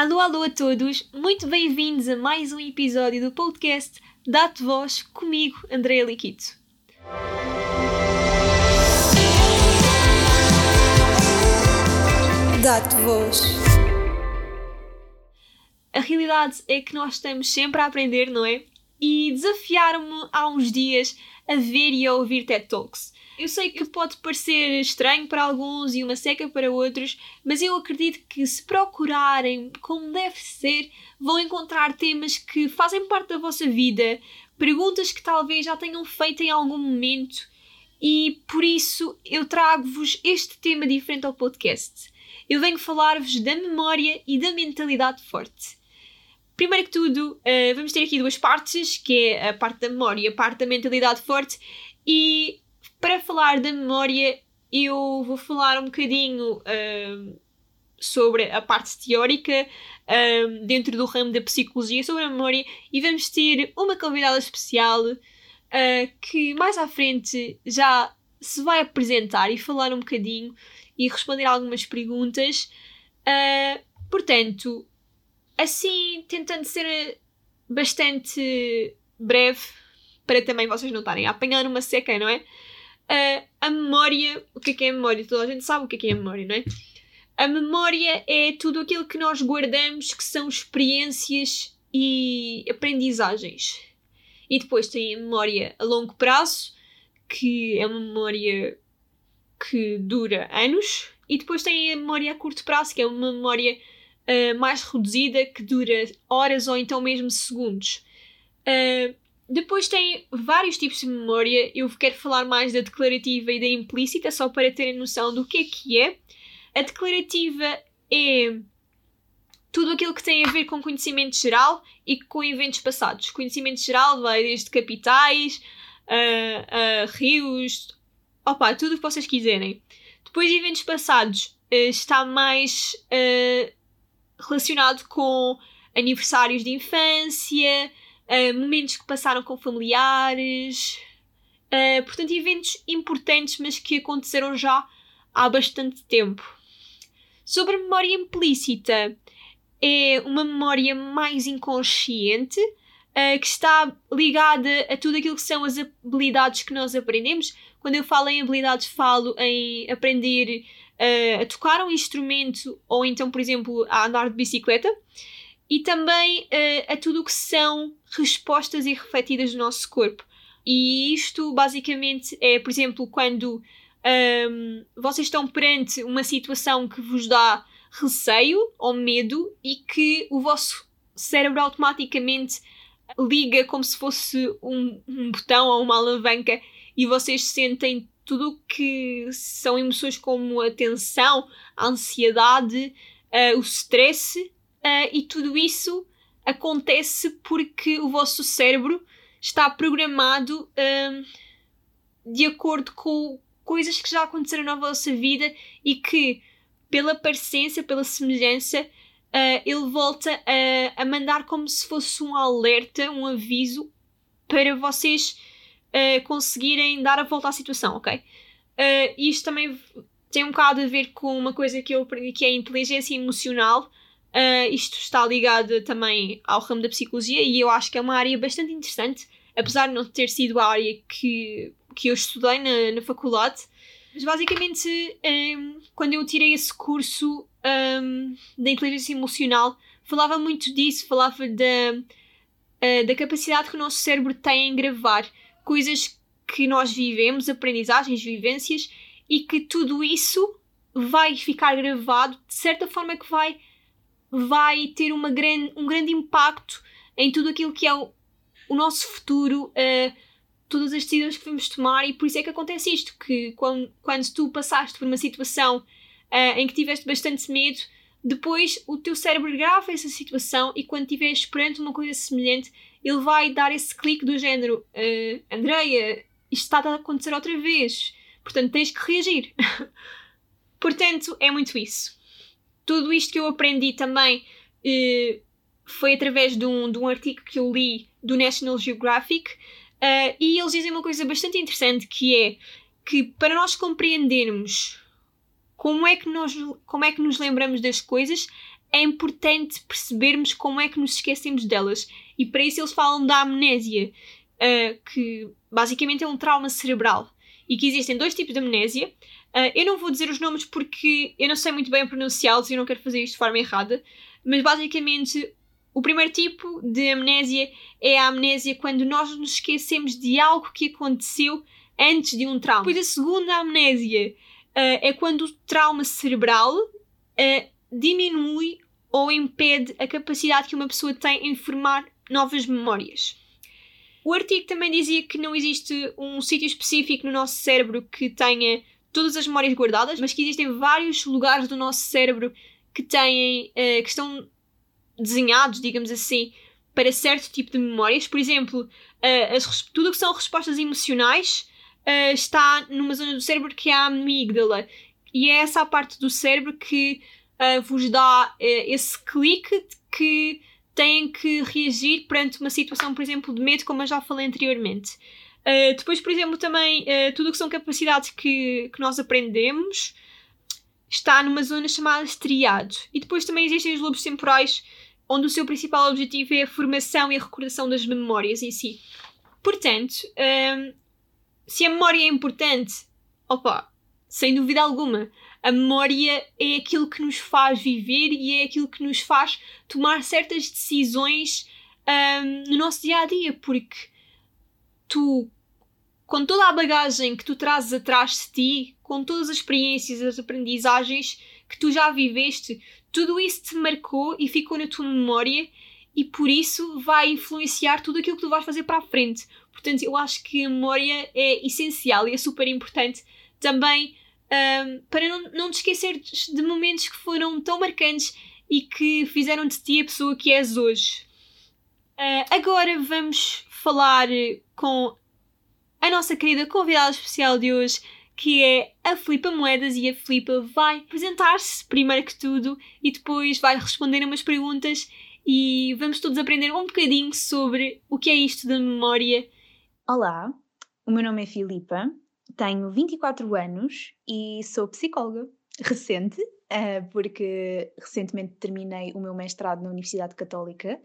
Alô, alô a todos, muito bem-vindos a mais um episódio do podcast Dá-te Voz comigo, Andréa Liquito. Dá-te voz. A realidade é que nós estamos sempre a aprender, não é? E desafiaram-me há uns dias a ver e a ouvir TED Talks. Eu sei que pode parecer estranho para alguns e uma seca para outros, mas eu acredito que se procurarem como deve ser, vão encontrar temas que fazem parte da vossa vida, perguntas que talvez já tenham feito em algum momento, e por isso eu trago-vos este tema diferente ao podcast. Eu venho falar-vos da memória e da mentalidade forte. Primeiro que tudo, uh, vamos ter aqui duas partes, que é a parte da memória e a parte da mentalidade forte, e para falar da memória, eu vou falar um bocadinho uh, sobre a parte teórica uh, dentro do ramo da psicologia sobre a memória e vamos ter uma convidada especial uh, que mais à frente já se vai apresentar e falar um bocadinho e responder algumas perguntas. Portanto, assim, tentando ser bastante breve, para também vocês não estarem a apanhar uma seca, não é? Uh, a memória, o que é que é a memória? Toda a gente sabe o que é que é a memória, não é? A memória é tudo aquilo que nós guardamos que são experiências e aprendizagens. E depois tem a memória a longo prazo, que é uma memória que dura anos. E depois tem a memória a curto prazo, que é uma memória uh, mais reduzida, que dura horas ou então mesmo segundos. Uh, depois tem vários tipos de memória. Eu quero falar mais da declarativa e da implícita, só para terem noção do que é que é. A declarativa é tudo aquilo que tem a ver com conhecimento geral e com eventos passados. Conhecimento geral vai desde capitais, a, a rios, opa, tudo o que vocês quiserem. Depois, eventos passados uh, está mais uh, relacionado com aniversários de infância, uh, momentos que passaram com familiares, uh, portanto, eventos importantes, mas que aconteceram já há bastante tempo. Sobre a memória implícita, é uma memória mais inconsciente uh, que está ligada a tudo aquilo que são as habilidades que nós aprendemos. Quando eu falo em habilidades, falo em aprender uh, a tocar um instrumento ou então, por exemplo, a andar de bicicleta e também uh, a tudo o que são respostas irrefletidas do nosso corpo. E isto basicamente é, por exemplo, quando um, vocês estão perante uma situação que vos dá receio ou medo e que o vosso cérebro automaticamente liga como se fosse um, um botão ou uma alavanca e vocês sentem tudo o que são emoções como a tensão, a ansiedade, uh, o stress Uh, e tudo isso acontece porque o vosso cérebro está programado uh, de acordo com coisas que já aconteceram na vossa vida e que, pela parecência, pela semelhança, uh, ele volta a, a, mandar como se fosse um alerta, um aviso para vocês uh, conseguirem dar a volta à situação, ok? isto também tem um bocado a ver com uma coisa que eu aprendi que é a inteligência emocional Uh, isto está ligado também ao ramo da psicologia e eu acho que é uma área bastante interessante, apesar de não ter sido a área que, que eu estudei na, na faculdade. Mas basicamente, um, quando eu tirei esse curso um, da inteligência emocional, falava muito disso, falava da, uh, da capacidade que o nosso cérebro tem em gravar coisas que nós vivemos, aprendizagens, vivências, e que tudo isso vai ficar gravado de certa forma que vai vai ter uma grande, um grande impacto em tudo aquilo que é o, o nosso futuro, uh, todas as decisões que vamos tomar, e por isso é que acontece isto: que quando, quando tu passaste por uma situação uh, em que tiveste bastante medo, depois o teu cérebro grava essa situação e quando estiveres perante uma coisa semelhante, ele vai dar esse clique do género: uh, Andreia, isto está a acontecer outra vez, portanto tens que reagir. portanto, é muito isso tudo isto que eu aprendi também uh, foi através de um, de um artigo que eu li do National Geographic uh, e eles dizem uma coisa bastante interessante que é que para nós compreendermos como é que nós como é que nos lembramos das coisas é importante percebermos como é que nos esquecemos delas. E para isso eles falam da amnésia, uh, que basicamente é um trauma cerebral. E que existem dois tipos de amnésia. Uh, eu não vou dizer os nomes porque eu não sei muito bem pronunciá-los e eu não quero fazer isto de forma errada. Mas basicamente, o primeiro tipo de amnésia é a amnésia quando nós nos esquecemos de algo que aconteceu antes de um trauma. Depois a segunda amnésia uh, é quando o trauma cerebral uh, diminui ou impede a capacidade que uma pessoa tem em formar novas memórias. O artigo também dizia que não existe um sítio específico no nosso cérebro que tenha todas as memórias guardadas, mas que existem vários lugares do nosso cérebro que têm, uh, que estão desenhados, digamos assim, para certo tipo de memórias. Por exemplo, uh, as, tudo o que são respostas emocionais uh, está numa zona do cérebro que é a amígdala. E é essa a parte do cérebro que vos dá esse clique que têm que reagir perante uma situação, por exemplo, de medo, como eu já falei anteriormente. Uh, depois, por exemplo, também uh, tudo o que são capacidades que, que nós aprendemos está numa zona chamada estriado. E depois também existem os lobos temporais, onde o seu principal objetivo é a formação e a recordação das memórias em si. Portanto, um, se a memória é importante, opa, sem dúvida alguma, a memória é aquilo que nos faz viver e é aquilo que nos faz tomar certas decisões um, no nosso dia a dia, porque tu, com toda a bagagem que tu trazes atrás de ti, com todas as experiências, as aprendizagens que tu já viveste, tudo isso te marcou e ficou na tua memória e por isso vai influenciar tudo aquilo que tu vais fazer para a frente. Portanto, eu acho que a memória é essencial e é super importante também um, para não, não te esquecer de momentos que foram tão marcantes e que fizeram de ti a pessoa que és hoje. Uh, agora vamos falar com a nossa querida convidada especial de hoje, que é a Filipa Moedas, e a Filipa vai apresentar-se primeiro que tudo e depois vai responder umas perguntas e vamos todos aprender um bocadinho sobre o que é isto da memória. Olá, o meu nome é Filipa, tenho 24 anos e sou psicóloga recente, eh, porque recentemente terminei o meu mestrado na Universidade Católica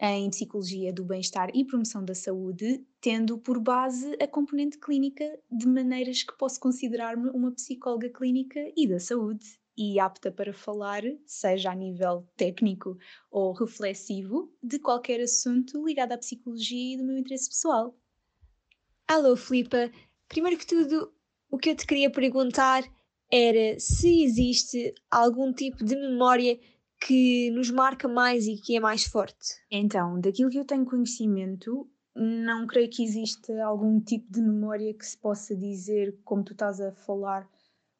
em Psicologia do Bem-Estar e Promoção da Saúde, tendo por base a componente clínica, de maneiras que posso considerar-me uma psicóloga clínica e da saúde e apta para falar, seja a nível técnico ou reflexivo, de qualquer assunto ligado à psicologia e do meu interesse pessoal. Alô, Filipa. Primeiro que tudo, o que eu te queria perguntar era se existe algum tipo de memória que nos marca mais e que é mais forte? Então, daquilo que eu tenho conhecimento, não creio que exista algum tipo de memória que se possa dizer, como tu estás a falar,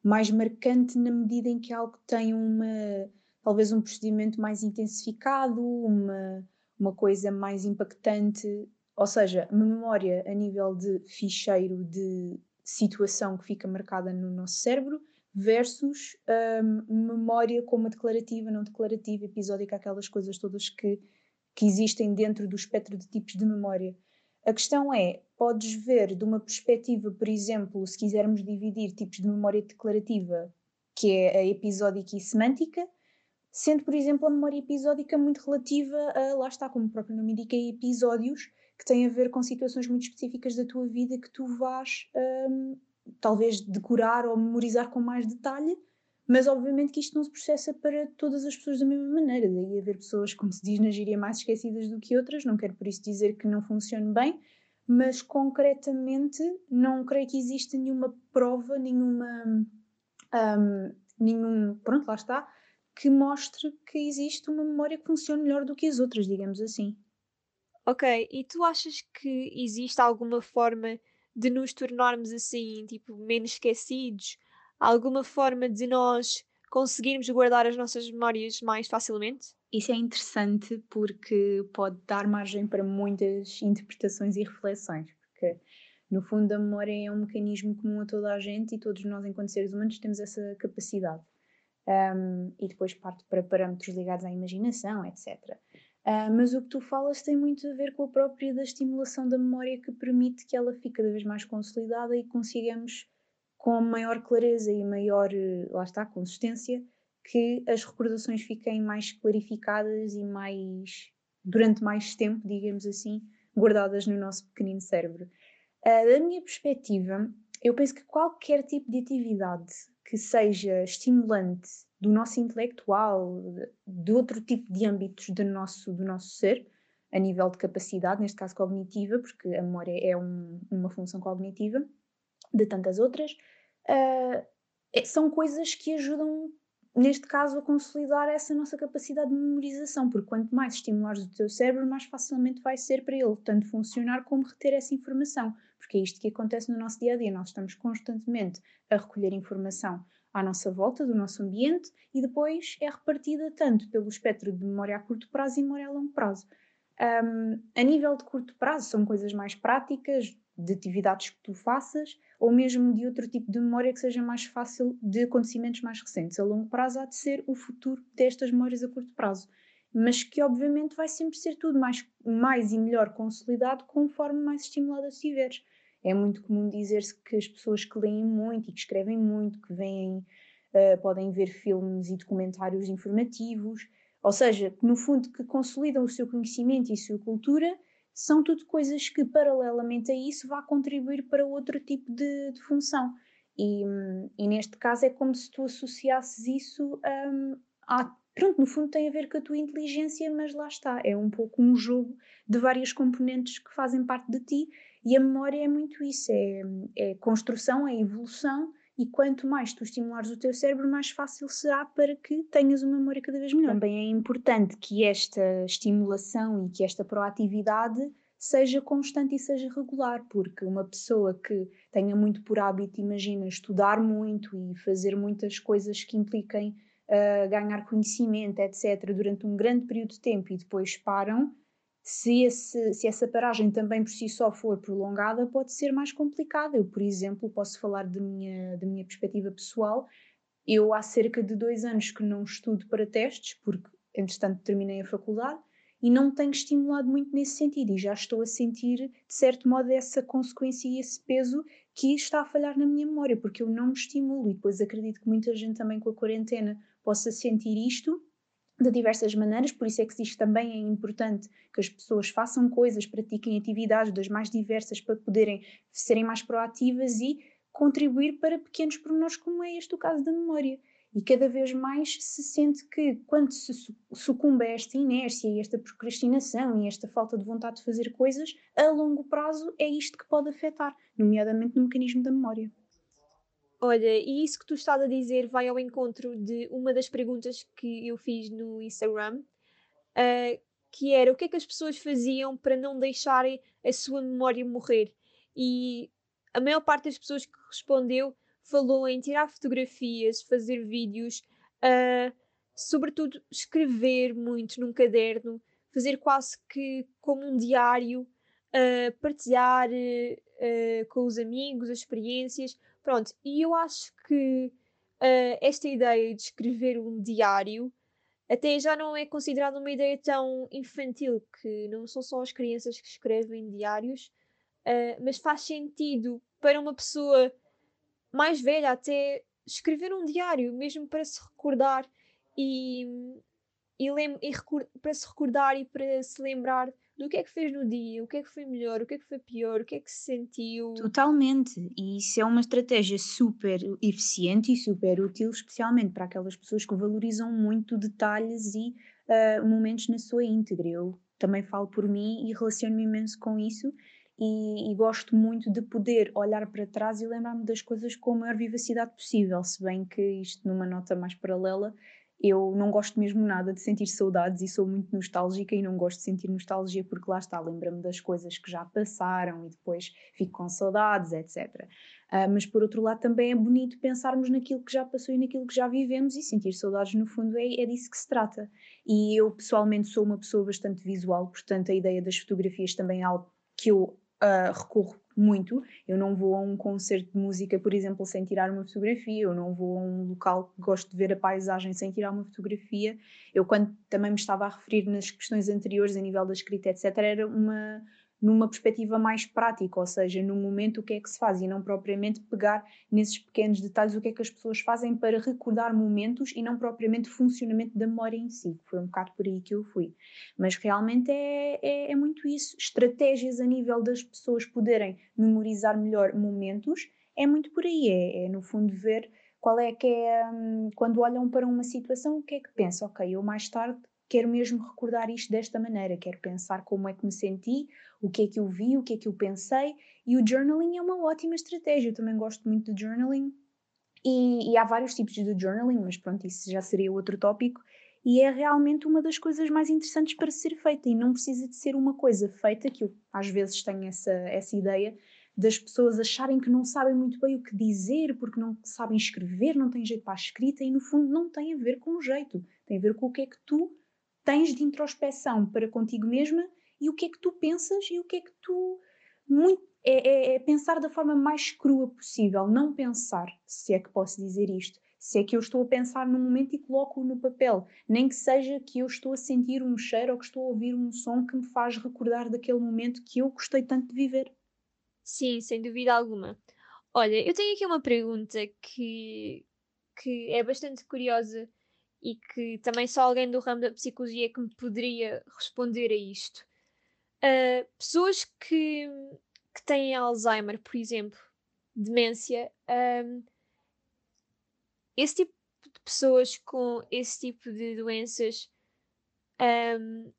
mais marcante na medida em que algo tem uma talvez um procedimento mais intensificado, uma, uma coisa mais impactante, ou seja, memória a nível de ficheiro de situação que fica marcada no nosso cérebro versus um, memória como declarativa, não declarativa, episódica, aquelas coisas todas que, que existem dentro do espectro de tipos de memória. A questão é, podes ver de uma perspectiva, por exemplo, se quisermos dividir tipos de memória declarativa, que é a episódica e semântica, sendo, por exemplo, a memória episódica muito relativa a, lá está, como o próprio nome indica, episódios que têm a ver com situações muito específicas da tua vida que tu vais um, talvez decorar ou memorizar com mais detalhe, mas obviamente que isto não se processa para todas as pessoas da mesma maneira. Daí haver pessoas, como se diz na gíria, mais esquecidas do que outras. Não quero por isso dizer que não funcione bem, mas concretamente não creio que exista nenhuma prova, nenhuma. Um, nenhum. Pronto, lá está. Que mostre que existe uma memória que funcione melhor do que as outras, digamos assim. Ok, e tu achas que existe alguma forma de nos tornarmos assim, tipo, menos esquecidos? Alguma forma de nós conseguirmos guardar as nossas memórias mais facilmente? Isso é interessante porque pode dar margem para muitas interpretações e reflexões, porque no fundo a memória é um mecanismo comum a toda a gente e todos nós, enquanto seres humanos, temos essa capacidade. Um, e depois parte para parâmetros ligados à imaginação, etc. Uh, mas o que tu falas tem muito a ver com a própria da estimulação da memória que permite que ela fique cada vez mais consolidada e consigamos com maior clareza e maior, lá está, consistência, que as recordações fiquem mais clarificadas e mais durante mais tempo, digamos assim, guardadas no nosso pequenino cérebro. Uh, da minha perspectiva, eu penso que qualquer tipo de atividade que seja estimulante do nosso intelectual, de outro tipo de âmbitos do nosso, do nosso ser, a nível de capacidade, neste caso cognitiva, porque a memória é um, uma função cognitiva, de tantas outras, uh, são coisas que ajudam neste caso, a consolidar essa nossa capacidade de memorização, porque quanto mais estimulares o teu cérebro, mais facilmente vai ser para ele tanto funcionar como reter essa informação, porque é isto que acontece no nosso dia a dia. Nós estamos constantemente a recolher informação à nossa volta, do nosso ambiente, e depois é repartida tanto pelo espectro de memória a curto prazo e memória a longo prazo. Um, a nível de curto prazo, são coisas mais práticas, de atividades que tu faças, ou mesmo de outro tipo de memória que seja mais fácil de acontecimentos mais recentes. A longo prazo há de ser o futuro destas memórias a curto prazo, mas que obviamente vai sempre ser tudo mais, mais e melhor consolidado conforme mais estimulado estiveres. É muito comum dizer-se que as pessoas que leem muito e que escrevem muito, que veem, uh, podem ver filmes e documentários informativos, ou seja, que no fundo que consolidam o seu conhecimento e a sua cultura, são tudo coisas que, paralelamente a isso, vá contribuir para outro tipo de, de função. E, e, neste caso é como se tu associasses isso a. Pronto, no fundo tem a ver com a tua inteligência, mas lá está, é um pouco um jogo de várias componentes que fazem parte de ti e a memória é muito isso, é, é construção, é evolução e quanto mais tu estimulares o teu cérebro, mais fácil será para que tenhas uma memória cada vez melhor. Também é importante que esta estimulação e que esta proatividade seja constante e seja regular, porque uma pessoa que tenha muito por hábito, imagina, estudar muito e fazer muitas coisas que impliquem uh, ganhar conhecimento, etc., durante um grande período de tempo e depois param, se, esse, se essa paragem também por si só for prolongada, pode ser mais complicada. Eu, por exemplo, posso falar da minha, da minha perspectiva pessoal. Eu há cerca de dois anos que não estudo para testes, porque entretanto terminei a faculdade, e não tenho estimulado muito nesse sentido, e já estou a sentir, de certo modo, essa consequência e esse peso que está a falhar na minha memória, porque eu não me estimulo, e depois acredito que muita gente também com a quarentena possa sentir isto, de diversas maneiras, por isso é que diz também é importante que as pessoas façam coisas, pratiquem atividades das mais diversas para poderem serem mais proativas e contribuir para pequenos pormenores como é este o caso da memória. E cada vez mais se sente que quando se sucumbe a esta inércia e esta procrastinação e esta falta de vontade de fazer coisas, a longo prazo é isto que pode afetar, nomeadamente no mecanismo da memória. Olha, e isso que tu estás a dizer vai ao encontro de uma das perguntas que eu fiz no Instagram, uh, que era o que é que as pessoas faziam para não deixarem a sua memória morrer. E a maior parte das pessoas que respondeu falou em tirar fotografias, fazer vídeos, uh, sobretudo escrever muito num caderno, fazer quase que como um diário, uh, partilhar com os amigos as experiências Pronto, e eu acho que uh, esta ideia de escrever um diário até já não é considerada uma ideia tão infantil, que não são só as crianças que escrevem diários, uh, mas faz sentido para uma pessoa mais velha até escrever um diário, mesmo para se recordar e, e, e para se recordar e para se lembrar do que é que fez no dia, o que é que foi melhor, o que é que foi pior, o que é que se sentiu. Totalmente, e isso é uma estratégia super eficiente e super útil, especialmente para aquelas pessoas que valorizam muito detalhes e uh, momentos na sua íntegra. Eu também falo por mim e relaciono-me imenso com isso. E, e, gosto muito de poder olhar para trás e lembrar-me das coisas com a maior vivacidade possível, se bem que isto numa nota mais paralela eu não gosto mesmo nada de sentir saudades e sou muito nostálgica e não gosto de sentir nostalgia porque lá está, lembra-me das coisas que já passaram e depois fico com saudades, etc. Uh, ah, mas por outro lado também é bonito pensarmos naquilo que já passou e naquilo que já vivemos e sentir saudades no fundo é, é disso que se trata. E eu pessoalmente sou uma pessoa bastante visual, portanto a ideia das fotografias também é algo que eu uh, recorro muito. Eu não vou a um concerto de música, por exemplo, sem tirar uma fotografia, eu não vou a um local que gosto de ver a paisagem sem tirar uma fotografia. Eu, quando também me estava a referir nas questões anteriores, a nível da escrita, etc., era uma. Numa perspectiva mais prática, ou seja, no momento o que é que se faz e não propriamente pegar nesses pequenos detalhes o que é que as pessoas fazem para recordar momentos e não propriamente o funcionamento da memória em si. Foi um bocado por aí que eu fui. Mas realmente é, é, é muito isso. Estratégias a nível das pessoas poderem memorizar melhor momentos é muito por aí. É, é no fundo ver qual é que é, hum, quando olham para uma situação, o que é que pensam? Ok, eu mais tarde quero mesmo recordar isto desta maneira, quero pensar como é que me senti, o que é que eu vi, o que é que eu pensei, e o journaling é uma ótima estratégia. Eu também gosto muito de journaling, e, e há vários tipos de journaling, mas pronto, isso já seria outro tópico. E é realmente uma das coisas mais interessantes para ser feita, e não precisa de ser uma coisa feita, que eu às vezes tenho essa, essa ideia, das pessoas acharem que não sabem muito bem o que dizer, porque não sabem escrever, não têm jeito para a escrita, e no fundo não tem a ver com o jeito, tem a ver com o que é que tu tens de introspeção para contigo mesma e o que é que tu pensas e o que é que tu. Muito, é, é, é pensar da forma mais crua possível, não pensar, se é que posso dizer isto. Se é que eu estou a pensar no momento e coloco-o no papel, nem que seja que eu estou a sentir um cheiro ou que estou a ouvir um som que me faz recordar daquele momento que eu gostei tanto de viver. Sim, sem dúvida alguma. Olha, eu tenho aqui uma pergunta que, que é bastante curiosa e que também só alguém do ramo da psicologia que me poderia responder a isto. Uh, pessoas que, que têm Alzheimer, por exemplo, demência, um, esse tipo de pessoas com esse tipo de doenças, um,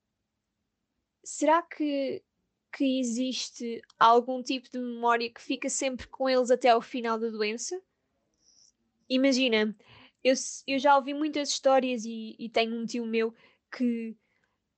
será que, que existe algum tipo de memória que fica sempre com eles até ao final da doença? Imagina, eu, eu já ouvi muitas histórias e, e tenho um tio meu que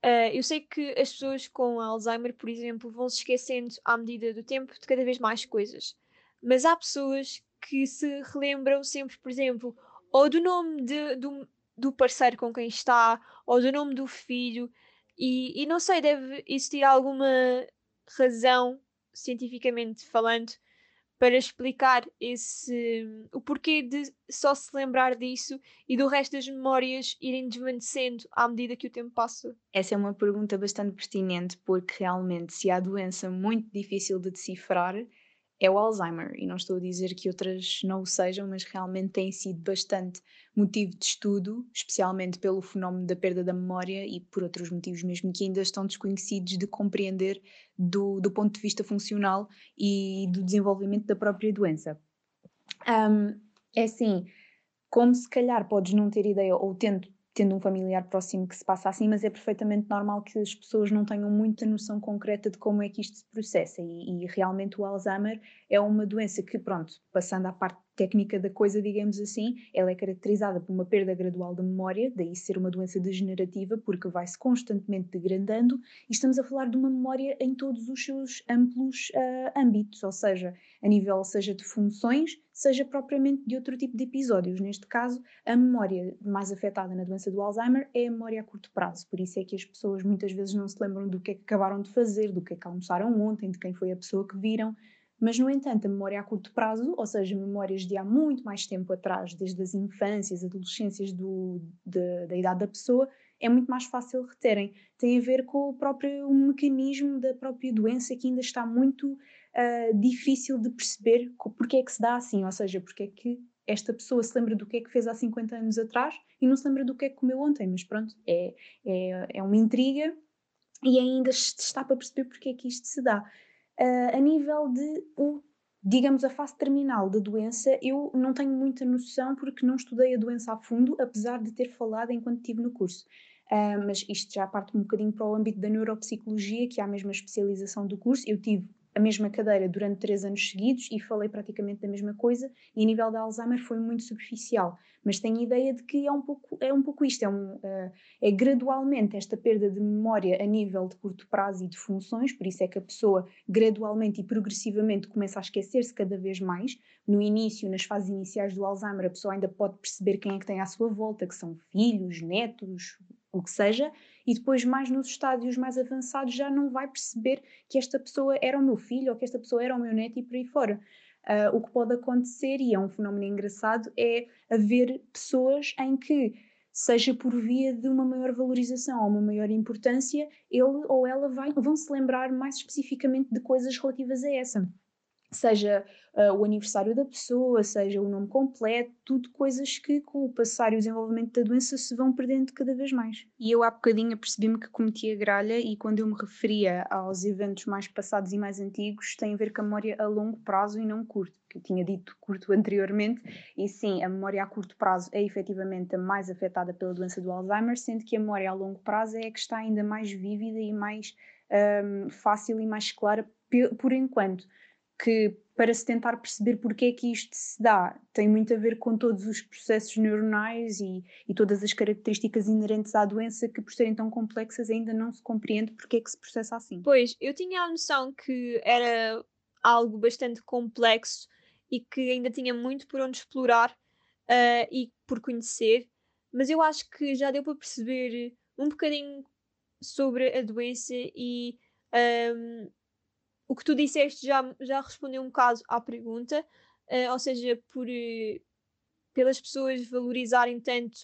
uh, eu sei que as pessoas com Alzheimer, por exemplo, vão se esquecendo à medida do tempo de cada vez mais coisas. Mas há pessoas que se relembram sempre, por exemplo, ou do nome de, do, do parceiro com quem está, ou do nome do filho, e, e não sei, deve existir alguma razão, cientificamente falando, para explicar esse o porquê de só se lembrar disso e do resto das memórias irem desvanecendo à medida que o tempo passa? Essa é uma pergunta bastante pertinente, porque realmente, se há doença muito difícil de decifrar, é o Alzheimer. E não estou a dizer que outras não o sejam, mas realmente tem sido bastante motivo de estudo, especialmente pelo fenómeno da perda da memória e por outros motivos mesmo que ainda estão desconhecidos de compreender do, do ponto de vista funcional e do desenvolvimento da própria doença. Um, é assim, como se calhar podes não ter ideia ou tendo tendo um familiar próximo que se passa assim, mas é perfeitamente normal que as pessoas não tenham muita noção concreta de como é que isto se processa. E, e realmente o Alzheimer é uma doença que, pronto, passando à parte técnica da coisa, digamos assim, ela é caracterizada por uma perda gradual da memória, daí ser uma doença degenerativa, porque vai-se constantemente degradando, e estamos a falar de uma memória em todos os seus amplos uh, âmbitos, ou seja, a nível seja de funções, seja propriamente de outro tipo de episódios. Neste caso, a memória mais afetada na doença do Alzheimer é a memória a curto prazo, por isso é que as pessoas muitas vezes não se lembram do que é que acabaram de fazer, do que é que almoçaram ontem, de quem foi a pessoa que viram, mas, no entanto, a memória a curto prazo, ou seja, memórias de há muito mais tempo atrás, desde as infâncias, adolescências do, de, da idade da pessoa, é muito mais fácil reterem. Tem a ver com o próprio mecanismo da própria doença que ainda está muito uh, difícil de perceber porque é que se dá assim, ou seja, porque é que esta pessoa se lembra do que é que fez há 50 anos atrás e não se lembra do que é que comeu ontem, mas pronto, é, é, é uma intriga e ainda está para perceber porque é que isto se dá. Uh, a nível de, o, digamos, a fase terminal da doença, eu não tenho muita noção porque não estudei a doença a fundo, apesar de ter falado enquanto estive no curso. Uh, mas isto já parte um bocadinho para o âmbito da neuropsicologia, que é a mesma especialização do curso. Eu tive a mesma cadeira durante três anos seguidos e falei praticamente da mesma coisa e a nível da Alzheimer foi muito superficial, mas tenho ideia de que é um pouco, é um pouco isto, é, um, uh, é gradualmente esta perda de memória a nível de curto prazo e de funções, por isso é que a pessoa gradualmente e progressivamente começa a esquecer-se cada vez mais. No início, nas fases iniciais do Alzheimer, a pessoa ainda pode perceber quem é que tem à sua volta, que são filhos, netos, o que seja, e depois, mais nos estádios mais avançados, já não vai perceber que esta pessoa era o meu filho ou que esta pessoa era o meu neto e por aí fora. Uh, o que pode acontecer, e é um fenómeno engraçado, é haver pessoas em que seja por via de uma maior valorização ou uma maior importância, ele ou ela vai, vão se lembrar mais especificamente de coisas relativas a essa seja uh, o aniversário da pessoa, seja o nome completo, tudo coisas que com o passar e o desenvolvimento da doença se vão perdendo cada vez mais. E eu há bocadinho percebi-me que cometi a gralha e quando eu me referia aos eventos mais passados e mais antigos, tem a ver com a memória a longo prazo e não curto, que eu tinha dito curto anteriormente, e sim, a memória a curto prazo é efetivamente a mais afetada pela doença do Alzheimer, sendo que a memória a longo prazo é a que está ainda mais vívida e mais um, fácil e mais clara por enquanto que para se tentar perceber porque é que isto se dá, tem muito a ver com todos os processos neuronais e, e todas as características inerentes à doença que, por serem tão complexas, ainda não se compreende porque é que se processa assim. Pois, eu tinha a noção que era algo bastante complexo e que ainda tinha muito por onde explorar uh, e por conhecer, mas eu acho que já deu para perceber um bocadinho sobre a doença e um, o que tu disseste já, já respondeu um bocado à pergunta, uh, ou seja, por, uh, pelas pessoas valorizarem tanto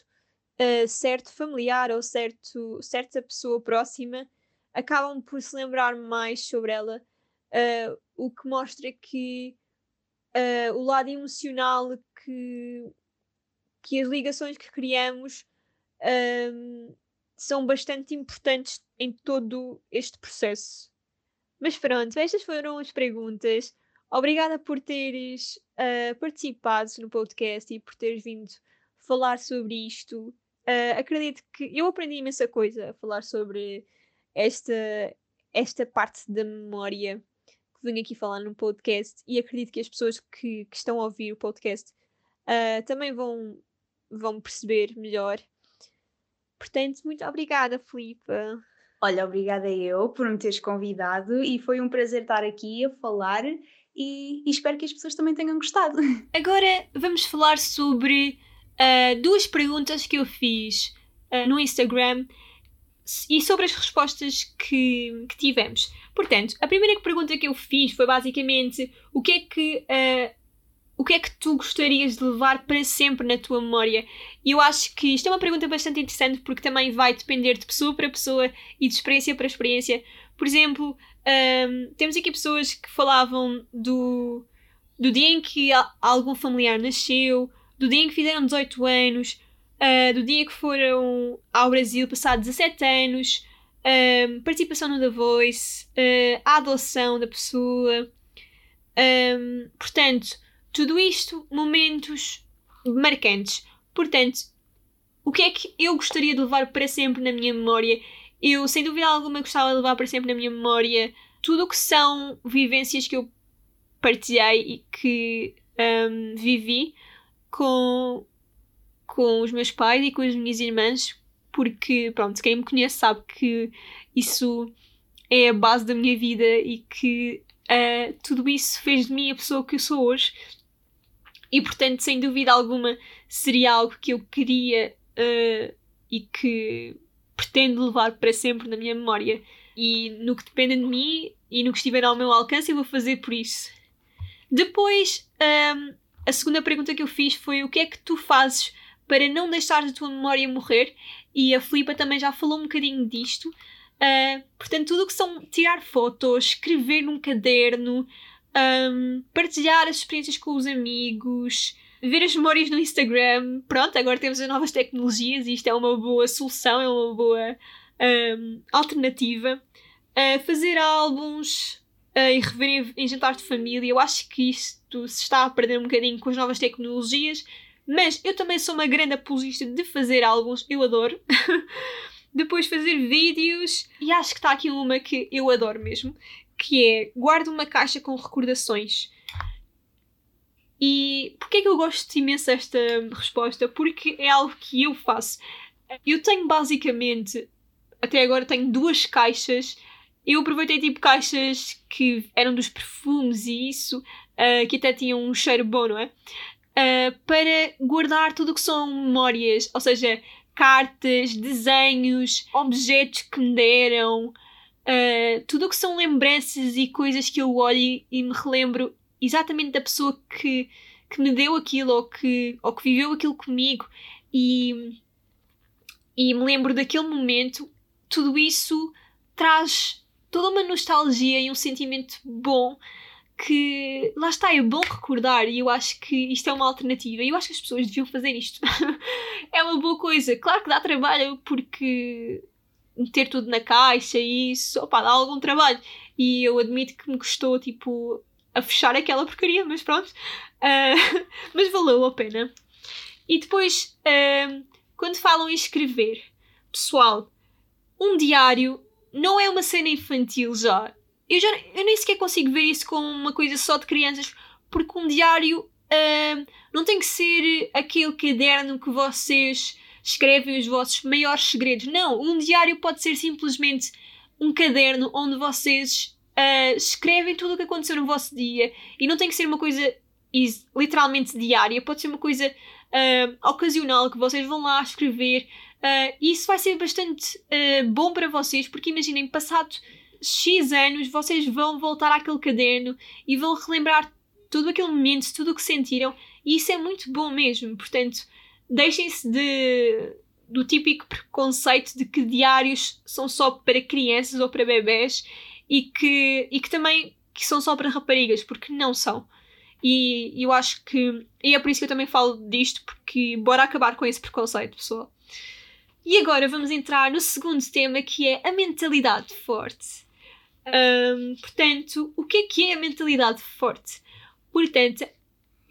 uh, certo familiar ou certo, certa pessoa próxima, acabam por se lembrar mais sobre ela, o que mostra que o lado emocional que, que as ligações que criamos ehm, são bastante importantes em todo este processo. Mas pronto, estas foram as perguntas. Obrigada por teres uh, participado no podcast e por teres vindo falar sobre isto. Uh, acredito que eu aprendi imensa coisa a falar sobre esta, esta parte da memória que venho aqui falar no podcast e acredito que as pessoas que, que estão a ouvir o podcast uh, também vão, vão perceber melhor. Portanto, muito obrigada, Filipa. Olha, obrigada eu por me teres convidado e foi um prazer estar aqui a falar e, e espero que as pessoas também tenham gostado. Agora vamos falar sobre uh, duas perguntas que eu fiz uh, no Instagram e sobre as respostas que, que, tivemos. Portanto, a primeira pergunta que eu fiz foi basicamente o que é que uh, o que é que tu gostarias de levar para sempre na tua memória? E eu acho que isto é uma pergunta bastante interessante porque também vai depender de pessoa para pessoa e de experiência para experiência. Por exemplo, um, temos aqui pessoas que falavam do, do dia em que algum familiar nasceu, do dia em que fizeram 18 anos, uh, do dia que foram ao Brasil passar 17 anos, um, participação no The Voice, uh, a adoção da pessoa. Um, portanto, tudo isto, momentos marcantes. Portanto, o que é que eu gostaria de levar para sempre na minha memória? Eu, sem dúvida alguma, gostava de levar para sempre na minha memória tudo o que são vivências que eu partilhei e que um, vivi com, com os meus pais e com as minhas irmãs, porque, pronto, quem me conhece sabe que isso é a base da minha vida e que uh, tudo isso fez de mim a pessoa que eu sou hoje e portanto, sem dúvida alguma, seria algo que eu queria uh, e que pretendo levar para sempre na minha memória. E no que dependa de mim e no que estiver ao meu alcance, eu vou fazer por isso. Depois, um, ehm, a segunda pergunta que eu fiz foi: o que é que tu fazes para não deixar a tua memória morrer? E a Filipa também já falou um bocadinho disto. Uh, portanto, tudo o que são tirar fotos, escrever num caderno, um, partilhar as experiências com os amigos, ver as memórias no Instagram. Pronto, agora temos as novas tecnologias e isto é uma boa solução, é uma boa um, alternativa. Uh, fazer álbuns uh, e rever em, em jantar de família. Eu acho que isto se está a perder um bocadinho com as novas tecnologias, mas eu também sou uma grande apologista de fazer álbuns, eu adoro. Depois fazer vídeos, e acho que está aqui uma que eu adoro mesmo, que é guardo uma caixa com recordações. E porquê é que eu gosto imenso desta resposta? Porque é algo que eu faço. Eu tenho basicamente, até agora tenho duas caixas. Eu aproveitei tipo caixas que eram dos perfumes e isso, uh, que até tinham um cheiro bom, não é? Uh, para guardar tudo o que são memórias, ou seja, cartas, desenhos, objetos que me deram, Uh, tudo o que são lembranças e coisas que eu olho e, me relembro exatamente da pessoa que, que me deu aquilo ou que, ou que viveu aquilo comigo e e me lembro daquele momento, tudo isso traz toda uma nostalgia e um sentimento bom que lá está, é bom recordar e eu acho que isto é uma alternativa e eu acho que as pessoas deviam fazer isto. é uma boa coisa. Claro que dá trabalho porque meter tudo na caixa e isso, opa, dá algum trabalho. E eu admito que me custou, tipo, a fechar aquela porcaria, mas pronto. Uh, mas valeu a pena. E depois, uh, quando falam em escrever, pessoal, um diário não é uma cena infantil já eu, já, eu nem sequer consigo ver isso como uma coisa só de crianças, porque um diário uh, não tem que ser aquele caderno que vocês escrevem os vossos maiores segredos. Não, um diário pode ser simplesmente um caderno onde vocês uh, escrevem tudo o que aconteceu no vosso dia e não tem que ser uma coisa literalmente diária, pode ser uma coisa uh, ocasional que vocês vão lá escrever. Uh, e isso vai ser bastante uh, bom para vocês, porque imaginem, passado X anos vocês vão voltar àquele caderno e vão relembrar todo aquele momento, tudo o que sentiram, e isso é muito bom mesmo. Portanto, deixem-se de, do típico preconceito de que diários são só para crianças ou para bebés e que, e que também que são só para raparigas, porque não são. E eu acho que. E é por isso que eu também falo disto, porque bora acabar com esse preconceito, pessoal. E agora vamos entrar no segundo tema que é a mentalidade forte. Um, portanto, o que é que é a mentalidade forte? Portanto,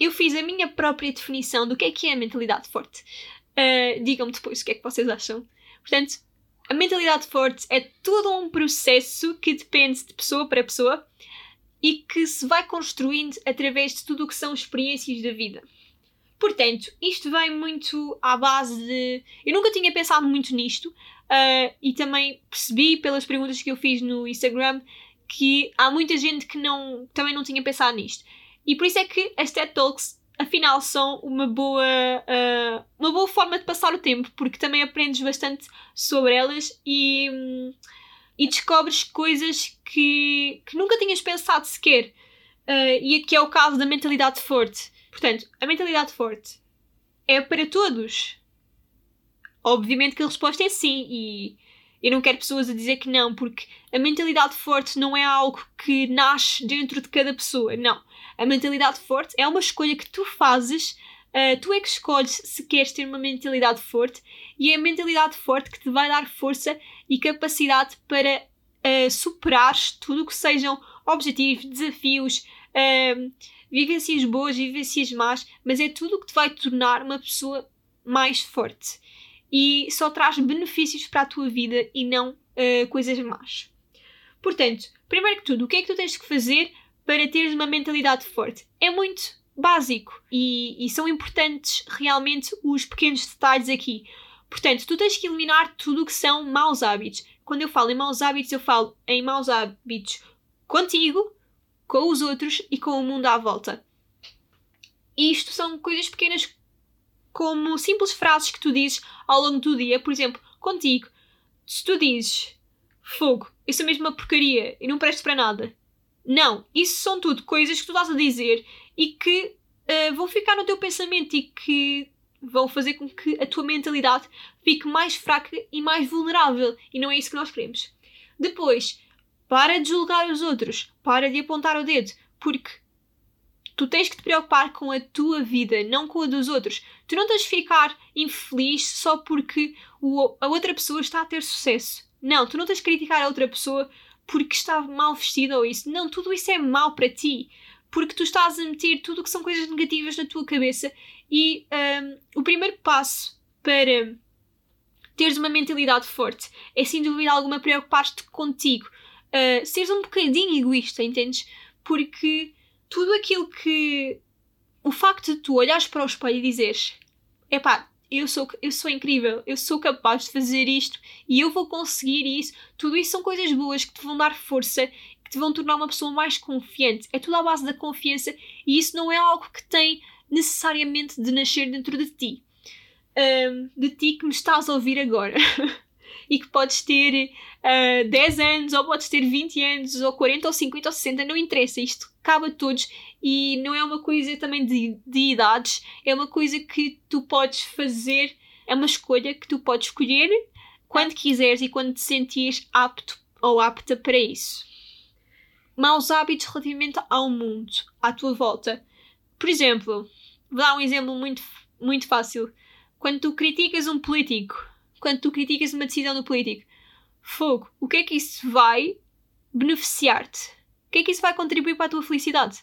eu fiz a minha própria definição do que é que é a mentalidade forte. Uh, Digam-me depois o que é que vocês acham. Portanto, a mentalidade forte é todo um processo que depende de pessoa para pessoa e que se vai construindo através de tudo o que são experiências da vida. Portanto, isto vem muito à base de. Eu nunca tinha pensado muito nisto, Uh, e também percebi pelas perguntas que eu fiz no Instagram que há muita gente que não, também não tinha pensado nisto. E por isso é que as TED Talks, afinal, são uma boa, uh, uma boa forma de passar o tempo, porque também aprendes bastante sobre elas e, um, e descobres coisas que, que nunca tinhas pensado sequer. Uh, e que é o caso da mentalidade forte. Portanto, a mentalidade forte é para todos. Obviamente que a resposta é sim, e eu não quero pessoas a dizer que não, porque a mentalidade forte não é algo que nasce dentro de cada pessoa, não. A mentalidade forte é uma escolha que tu fazes, uh, tu é que escolhes se queres ter uma mentalidade forte, e é a mentalidade forte que te vai dar força e capacidade para uh, superares tudo o que sejam objetivos, desafios, uh, vivências boas, vivências más, mas é tudo o que te vai tornar uma pessoa mais forte e só traz benefícios para a tua vida e não coisas más. Portanto, primeiro que tudo, o que é que tu tens que fazer para teres uma mentalidade forte? É muito básico e, e são importantes realmente os pequenos detalhes aqui. Portanto, tu tens que eliminar tudo o que são maus hábitos. Quando eu falo em maus hábitos, eu falo em maus hábitos contigo, com os outros e com o mundo à volta. Isto são coisas pequenas como simples frases que tu dizes ao longo do dia. Por exemplo, contigo, se tu dizes fogo, isso é mesmo uma porcaria e não presto para nada. Não, isso são tudo coisas que tu estás a dizer e que uh, vão ficar no teu pensamento e que vão fazer com que a tua mentalidade fique mais fraca e mais vulnerável. E não é isso que nós queremos. Depois, para de julgar os outros, para de apontar o dedo, porque Tu tens que te preocupar com a tua vida, não com a dos outros. Tu não tens de ficar infeliz só porque o, a outra pessoa está a ter sucesso. Não, tu não tens de criticar a outra pessoa porque está mal vestida ou isso. Não, tudo isso é mau para ti. Porque tu estás a meter tudo o que são coisas negativas na tua cabeça. E um, o primeiro passo para teres uma mentalidade forte é sem dúvida alguma preocupar-te contigo. Uh, seres um bocadinho egoísta, entendes? Porque tudo aquilo que. O facto de tu olhares para o espelho e dizeres: epá, eu sou, eu sou incrível, eu sou capaz de fazer isto e eu vou conseguir isso. Tudo isso são coisas boas que te vão dar força, que te vão tornar uma pessoa mais confiante. É tudo à base da confiança e isso não é algo que tem necessariamente de nascer dentro de ti. Um, de ti que me estás a ouvir agora. e que podes ter uh, ah, 10 anos, ou podes ter 20 anos, ou 40, ou 50, ou 60, não interessa. Isto cabe a todos e não é uma coisa também de, de idades, é uma coisa que tu podes fazer é uma escolha que tu podes escolher quando quiseres e quando te sentires apto ou apta para isso. Maus hábitos relativamente ao mundo, à tua volta. Por exemplo, vou dar um exemplo muito, muito fácil. Quando tu criticas um político, quando tu criticas uma decisão do político, fogo, o que é que isso vai beneficiar-te? O que é que isso vai contribuir para a tua felicidade?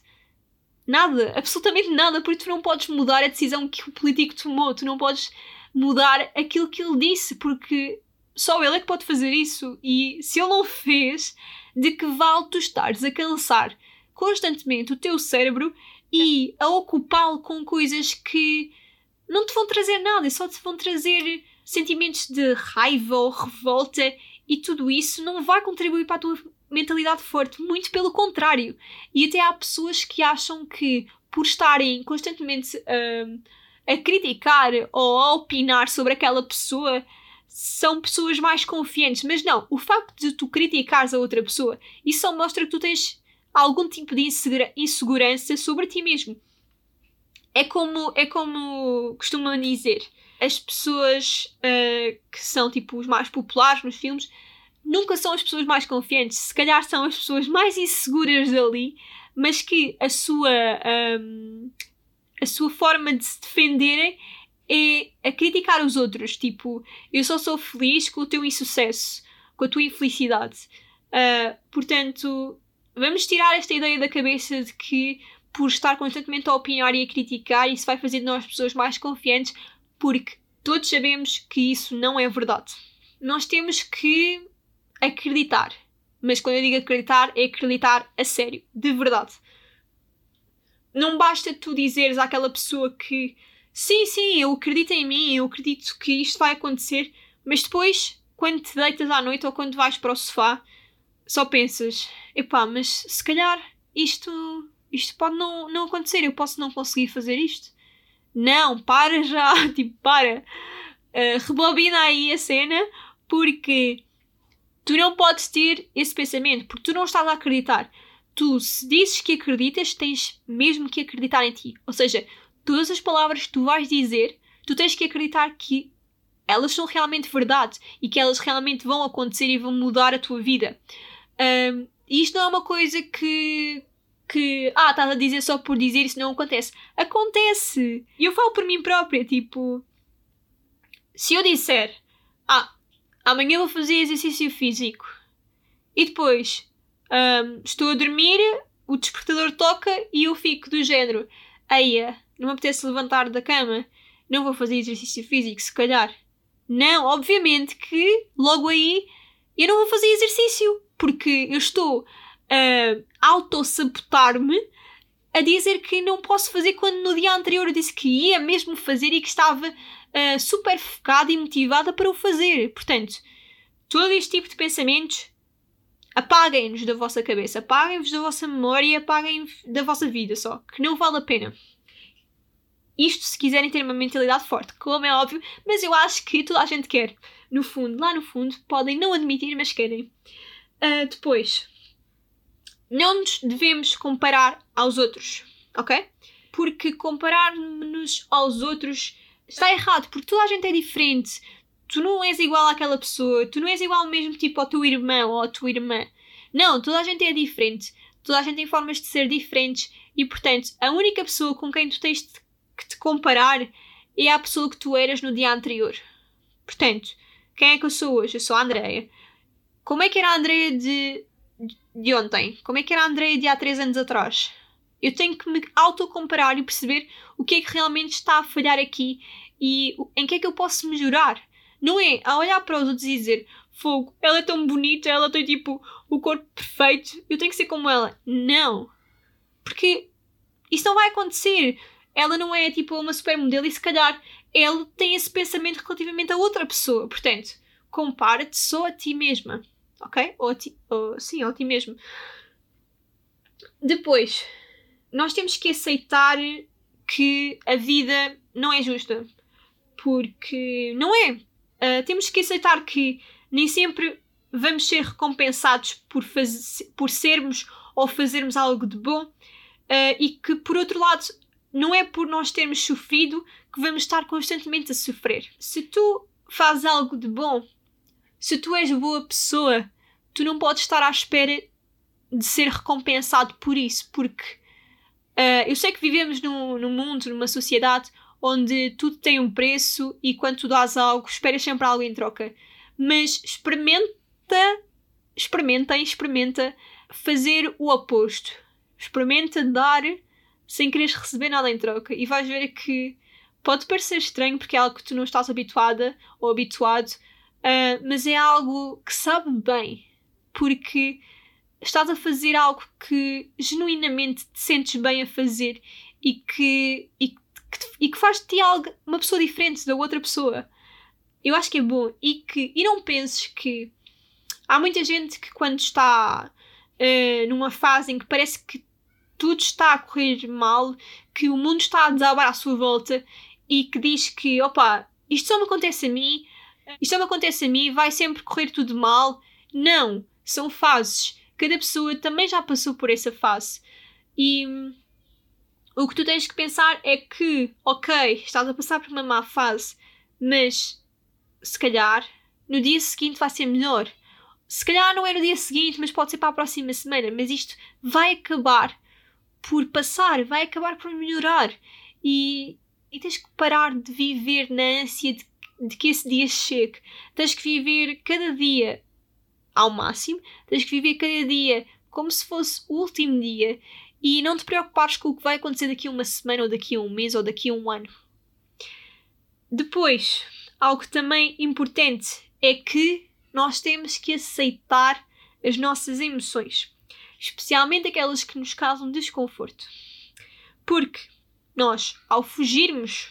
Nada, absolutamente nada, porque tu não podes mudar a decisão que o político tomou, tu não podes mudar aquilo que ele disse, porque só ele é que pode fazer isso. E se ele não fez, de que vale tu estares a cansar constantemente o teu cérebro e a ocupá-lo com coisas que não te vão trazer nada e só te vão trazer sentimentos de raiva ou revolta e tudo isso não vai contribuir para a tua mentalidade forte, muito pelo contrário. E até há pessoas que acham que por estarem constantemente uh, a criticar ou a opinar sobre aquela pessoa são pessoas mais confiantes. Mas não, o facto de tu criticares a outra pessoa, isso só mostra que tu tens algum tipo de insegura insegurança sobre ti mesmo. É como, é como costumam dizer, as pessoas uh, que são tipo os mais populares nos filmes nunca são as pessoas mais confiantes, se calhar são as pessoas mais inseguras dali, mas que a sua, um, a sua forma de se defenderem é a criticar os outros. Tipo, eu só sou feliz com o teu insucesso, com a tua infelicidade. Uh, portanto, vamos tirar esta ideia da cabeça de que por estar constantemente a opinar e a criticar, isso vai fazer de nós pessoas mais confiantes, porque todos sabemos que isso não é verdade. Nós temos que acreditar. Mas quando eu digo acreditar, é acreditar a sério, de verdade. Não basta tu dizeres àquela pessoa que sim, sim, eu acredito em mim, eu acredito que isto vai acontecer, mas depois, quando te deitas à noite ou quando vais para o sofá, só pensas, epá, mas se calhar isto, isto pode não, não acontecer, eu posso não conseguir fazer isto. Não, para já, tipo, para. Uh, rebobina aí a cena, porque Tu não podes ter esse pensamento, porque tu não estás a acreditar. Tu, se dizes que acreditas, tens mesmo que acreditar em ti. Ou seja, todas as palavras que tu vais dizer, tu tens que acreditar que elas são realmente verdade e que elas realmente vão acontecer e vão mudar a tua vida. Um, isto não é uma coisa que, que ah, estás a dizer só por dizer isso não acontece. Acontece! E eu falo por mim própria, tipo, se eu disser, ah, amanhã vou fazer exercício físico. E depois um, estou a dormir, o despertador toca e eu fico do género: Eia, não me apetece levantar da cama, não vou fazer exercício físico, se calhar. Não, obviamente que logo aí eu não vou fazer exercício, porque eu estou a auto-sabotar-me a dizer que não posso fazer quando no dia anterior eu disse que ia mesmo fazer e que estava uh, super focada e motivada para o fazer. Portanto, todo este tipo de pensamentos apaguem-nos da vossa cabeça, apaguem-vos da vossa memória, apaguem da vossa vida só, que não vale a pena. Isto se quiserem ter uma mentalidade forte, como é óbvio, mas eu acho que toda a gente quer. No fundo, lá no fundo, podem não admitir, mas querem. Uh, depois, não nos devemos comparar aos outros, ok? Porque comparar-nos aos outros está errado, porque toda a gente é diferente. Tu não és igual àquela pessoa, tu não és igual ao mesmo tipo ao teu irmão ou à tua irmã. Não, toda a gente é diferente. Toda a gente tem formas de ser diferentes e, portanto, a única pessoa com quem tu tens que te comparar é a pessoa que tu eras no dia anterior. Portanto, quem é que eu sou hoje? Eu sou a Andreia. Como é que era a Andreia de, de ontem? Como é que era a Andreia de há três anos atrás? Eu tenho que me autocomparar e perceber o que é que realmente está a falhar aqui e em que é que eu posso melhorar. Não é a olhar para os outros e dizer fogo, ela é tão bonita, ela tem tipo o corpo perfeito, eu tenho que ser como ela. Não. Porque isso não vai acontecer. Ela não é tipo uma supermodelo e se calhar ela tem esse pensamento relativamente a outra pessoa. Portanto, compara-te só a ti mesma. Ok? Ou, ti, ou sim, a ti mesmo. Depois, nós temos que aceitar que a vida não é justa. Porque não é. Uh, temos que aceitar que nem sempre vamos ser recompensados por, por sermos ou fazermos algo de bom uh, e que, por outro lado, não é por nós termos sofrido que vamos estar constantemente a sofrer. Se tu fazes algo de bom, se tu és boa pessoa, tu não podes estar à espera de ser recompensado por isso, porque uh, eu sei que vivemos num, num mundo, numa sociedade onde tudo tem um preço e quando tu dás algo, esperas sempre algo em troca. Mas experimenta, experimenta, experimenta fazer o oposto. Experimenta dar sem quereres receber nada em troca e vais ver que pode parecer estranho porque é algo que tu não estás habituada ou habituado, uh, mas é algo que sabe bem porque estás a fazer algo que genuinamente te sentes bem a fazer e que, e, que, e que faz de ti algo, uma pessoa diferente da outra pessoa. Eu acho que é bom e que e não penses que há muita gente que quando está uh, numa fase em que parece que tudo está a correr mal, que o mundo está a desabar à sua volta e que diz que, opa, isto só me acontece a mim, isto só me acontece a mim, vai sempre correr tudo mal. Não, são fases. Cada pessoa também já passou por essa fase. E hum, o que tu tens que pensar é que, ok, estás a passar por uma má fase, mas se calhar no dia seguinte vai ser melhor. Se calhar não é no dia seguinte, mas pode ser para a próxima semana. Mas isto vai acabar por passar, vai acabar por melhorar. E, e tens que parar de viver na ânsia de, de que esse dia chegue. Tens que viver cada dia ao máximo, tens que viver cada dia como se fosse o último dia e não te preocupares com o que vai acontecer daqui a uma semana ou daqui a um mês ou daqui a um ano. Depois, algo também importante é que nós temos que aceitar as nossas emoções especialmente aquelas que nos causam desconforto. Porque nós, ao fugirmos,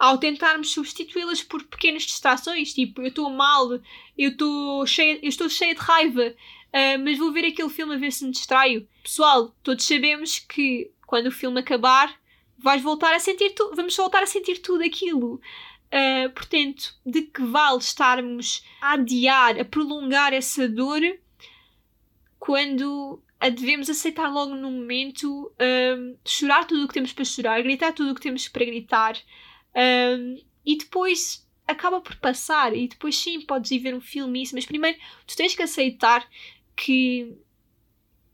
ao tentarmos substituí-las por pequenas distrações, tipo, eu estou mal, eu, estou cheia, eu estou cheia de raiva, uh, mas vou ver aquele filme a ver se me distraio. Pessoal, todos sabemos que quando o filme acabar, vais voltar a sentir tudo, vamos voltar a sentir tudo aquilo. Uh, portanto, de que vale estarmos a adiar, a prolongar essa dor quando a devemos aceitar logo no momento, um, chorar tudo o que temos para chorar, gritar tudo o que temos para gritar, um, e depois acaba por passar. E depois, sim, podes ir ver um filme, isso, mas primeiro tu tens que aceitar que,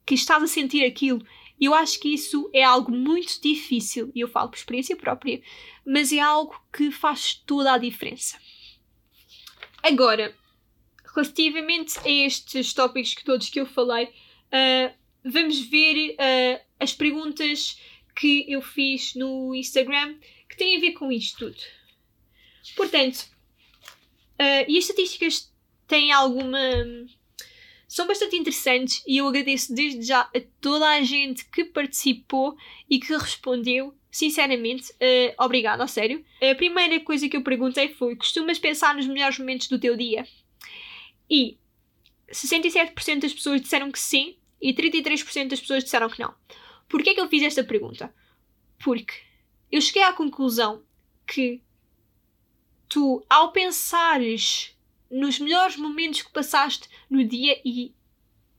que estás a sentir aquilo. E eu acho que isso é algo muito difícil, e eu falo por experiência própria, mas é algo que faz toda a diferença. Agora, relativamente a estes tópicos que todos que eu falei, uh, vamos ver uh, as perguntas que eu fiz no Instagram que têm a ver com isto tudo. Portanto, uh, e as estatísticas têm alguma. são bastante interessantes e eu agradeço desde já a toda a gente que participou e que respondeu. Sinceramente, uh, obrigada, a sério. A primeira coisa que eu perguntei foi: costumas pensar nos melhores momentos do teu dia? E 67% das pessoas disseram que sim e 33% das pessoas disseram que não. Porquê é que eu fiz esta pergunta? Porque eu cheguei à conclusão que tu, ao pensares nos melhores momentos que passaste no dia, e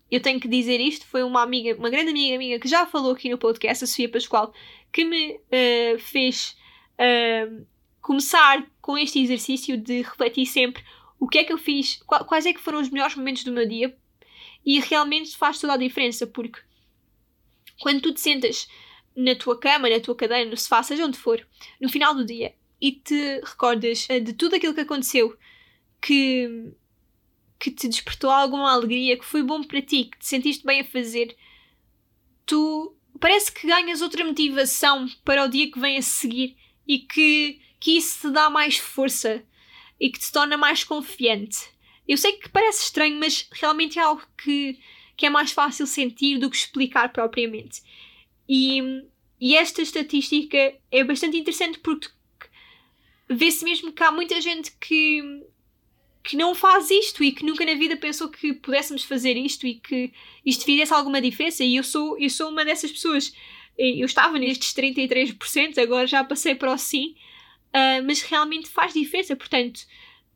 eu tenho que dizer isto, foi uma amiga, uma grande amiga minha que já falou aqui no podcast, a Sofia Pascoal, que me uh, fez uh, começar com este exercício de refletir sempre o que é que eu fiz, quais é que foram os melhores momentos do meu dia e realmente faz toda a diferença porque quando tu te sentas na tua cama, na tua cadeira, no sofá, seja onde for, no final do dia e te recordas eh, de tudo aquilo que aconteceu que, que te despertou alguma alegria, que foi bom para ti, que te sentiste bem a fazer, tu parece que ganhas outra motivação para o dia que vem a seguir e que, que isso te dá mais força e que te torna mais confiante. Eu sei que parece estranho, mas realmente é algo que, que é mais fácil sentir do que explicar propriamente. E, e esta estatística é bastante interessante porque vê-se mesmo que há muita gente que, que não faz isto e que nunca na vida pensou que pudéssemos fazer isto e que isto fizesse alguma diferença. E eu sou, eu sou uma dessas pessoas. Eu estava nestes 33%, agora já passei para o sim. Uh, mas realmente faz diferença. Portanto,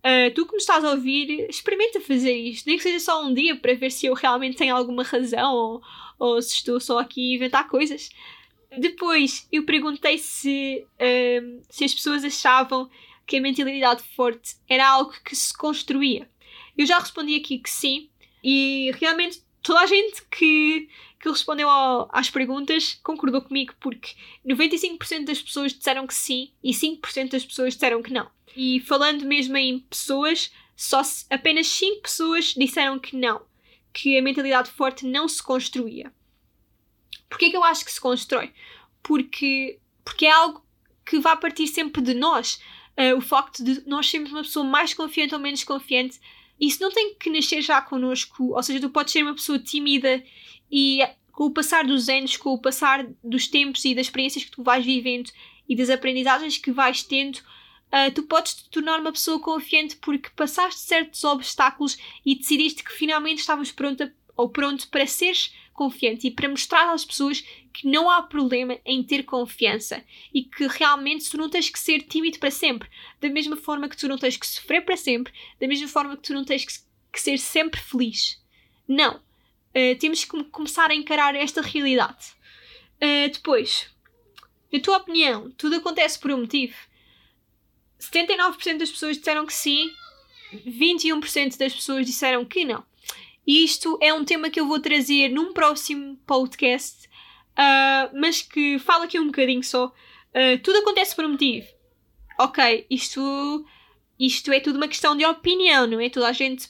uh, tu que me estás a ouvir, experimenta fazer isto, nem que seja só um dia para ver se eu realmente tenho alguma razão ou, ou se estou só aqui a inventar coisas. Depois eu perguntei se, um, se as pessoas achavam que a mentalidade forte era algo que se construía. Eu já respondi aqui que sim, e realmente toda a gente que, que respondeu ao, às perguntas concordou comigo, porque 95% das pessoas disseram que sim e 5% das pessoas disseram que não. E falando mesmo em pessoas, só apenas 5 pessoas disseram que não, que a mentalidade forte não se construía. Porquê que eu acho que se constrói? Porque, porque é algo que vai partir sempre de nós. Uh, o facto de nós sermos uma pessoa mais confiante ou menos confiante, isso não tem que nascer já connosco. Ou seja, tu podes ser uma pessoa tímida e com o passar dos anos, com o passar dos tempos e das experiências que tu vais vivendo e das aprendizagens que vais tendo, uh, tu podes te tornar uma pessoa confiante porque passaste certos obstáculos e decidiste que finalmente estavas pronta ou pronto para seres confiante e para mostrar às pessoas que não há problema em ter confiança e que realmente tu não tens que ser tímido para sempre, da mesma forma que tu não tens que sofrer para sempre, da mesma forma que tu não tens que, que ser sempre feliz. Não. Uh, temos que começar a encarar esta realidade. Uh, depois, na tua opinião, tudo acontece por um motivo? 79% das pessoas disseram que sim, 21% das pessoas disseram que não. E isto é um tema que eu vou trazer num próximo podcast, uh, mas que fala aqui um bocadinho só. Uh, tudo acontece por um motivo. Ok, isto, isto é tudo uma questão de opinião, não é? Toda a gente